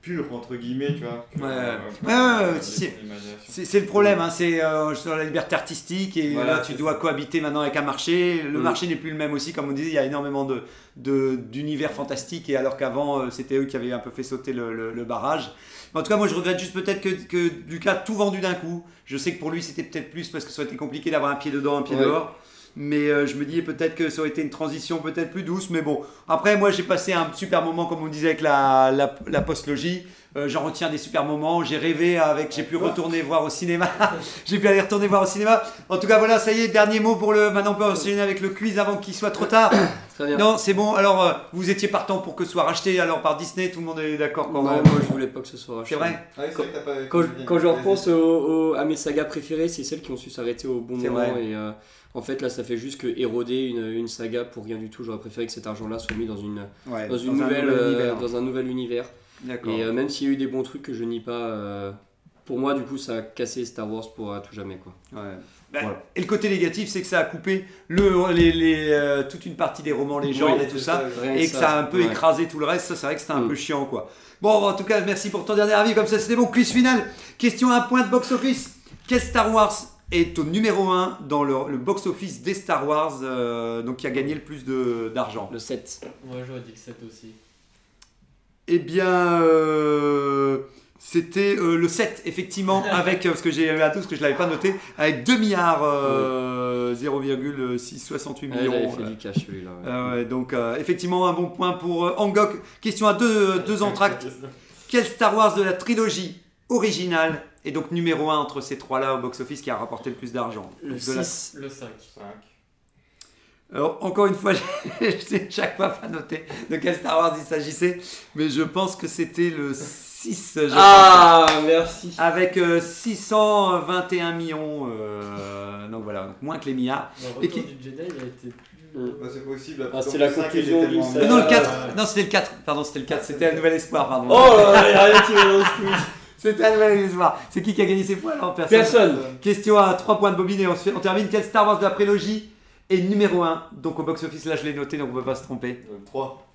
pur, entre guillemets, tu vois. Ouais. euh, euh. C'est c'est le problème, hein, c'est euh, sur la liberté artistique et Voilà, là tu c'est dois cohabiter maintenant avec un marché. Le marché n'est plus le même aussi, comme on disait, il y a énormément de de- d'univers fantastiques et alors qu'avant euh, c'était eux qui avaient un peu fait sauter le, le- le barrage. Mais en tout cas, moi je regrette juste peut-être que, que Lucas a tout vendu d'un coup. Je sais que pour lui c'était peut-être plus parce que ça aurait été compliqué d'avoir un pied dedans, un pied Ouais. dehors. Mais euh, je me dis peut-être que ça aurait été une transition peut-être plus douce. Mais bon, après moi j'ai passé un super moment comme on disait avec la, la, la postlogie. Euh, J'en retiens des super moments. J'ai rêvé avec, j'ai pu retourner voir au cinéma. j'ai pu aller retourner voir au cinéma. En tout cas voilà, ça y est, dernier mot pour le. Maintenant on peut enchaîner avec le quiz avant qu'il soit trop tard. Très bien. non, c'est bon. Alors euh, vous étiez partant pour que ce soit racheté alors par Disney. Tout le monde est d'accord quand Ouais, même. moi je voulais pas que ce soit C'est racheté. vrai. Ah c'est vrai pas- Quand, je repense au- au- à mes sagas préférées, c'est celles qui ont su s'arrêter au bon C'est moment. vrai. Et euh, en fait, là, ça fait juste que éroder une, une saga pour rien du tout. J'aurais préféré que cet argent-là soit mis dans, une, Ouais, dans, une un nouvelle, nouvel euh, univers. dans un nouvel univers. D'accord. Et euh, même s'il y a eu des bons trucs que je nie pas, euh, pour moi, du coup, ça a cassé Star Wars pour à tout jamais. Quoi. Ouais. Bah, Voilà. Et le côté négatif, c'est que ça a coupé le, les, les, euh, toute une partie des romans légendes Oui, et tout ça. Et que ça a un peu ouais. écrasé tout le reste, ça c'est vrai que c'était un Mm. peu chiant quoi. Bon, en tout cas, merci pour ton dernier avis, comme ça c'était bon. Quiz final, question à un point de box-office. Quel Star Wars? Est au numéro 1 dans le, le box-office des Star Wars, euh, donc qui a gagné le plus de- d'argent. Le 7. Moi j'aurais dit que 7 aussi. Eh bien, euh, c'était euh, le 7, effectivement, avec, euh, parce que j'ai à tous que je ne l'avais pas noté, avec 2 milliards, euh, 0,668 Ah, J'avais millions. fait du cash celui-là. ouais. Euh, ouais, donc, euh, effectivement, un bon point pour euh, Angok. Question à deux, deux entractes. Quel Star Wars de la trilogie originale est donc numéro 1 entre ces trois-là au box-office qui a rapporté le plus d'argent Le De la- 6. Le 5. Alors, encore une fois, je sais chaque fois pas noté de quel Star Wars il s'agissait, mais je pense que c'était le 6. je Ah, merci. pense. Avec euh, 621 millions, euh, donc voilà, donc moins que les milliards. Le Et retour qui- du Jedi il a été plus. Bah, c'est possible. Ah, c'est la conclusion du Euh, non, le Euh, 4, non, c'était le 4, pardon, c'était le 4, c'était un nouvel espoir, pardon. Oh là là, il y a rien qui va dans ce quiz. C'était un nouvel espoir. C'est qui qui a gagné ses points alors Personne. Personne. Question à 3 points de bobine et on, se fait- on termine. Quel Star Wars de la prélogie est numéro 1 Donc au box-office, là je l'ai noté, donc on peut pas se tromper. 3.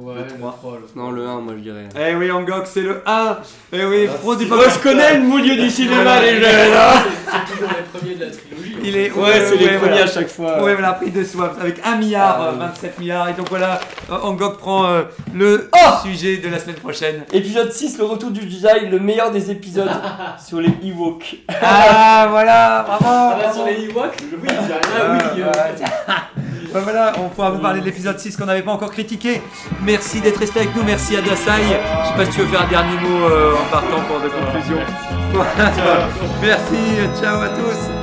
Ouais, Le le trois. 3. le Non, le 1, moi je dirais. Eh oui, Angok, c'est le 1 Eh oui, pro du Moi je connais le milieu du cinéma, les jeunes. hein. C'est toujours les premiers de la trilogie. Il est Ouais, c'est les premiers voilà. à chaque fois. Ouais, voilà, pris de soif avec 1 milliard, Ah, euh, oui. 27 milliards. Et donc voilà, euh, Angok prend euh, le Oh sujet de la semaine prochaine. Épisode 6, le retour du Jedi, le meilleur des épisodes sur les Ewoks. Ah, voilà, bravo Ah sur les Ewoks? Oui, il y a ah, oui. euh, voilà, on pourra vous parler de l'épisode 6 qu'on n'avait pas encore critiqué. Merci d'être resté avec nous, merci à Dasai. Je sais pas si tu veux faire un dernier mot euh, en partant pour de conclusion. merci, ciao à tous.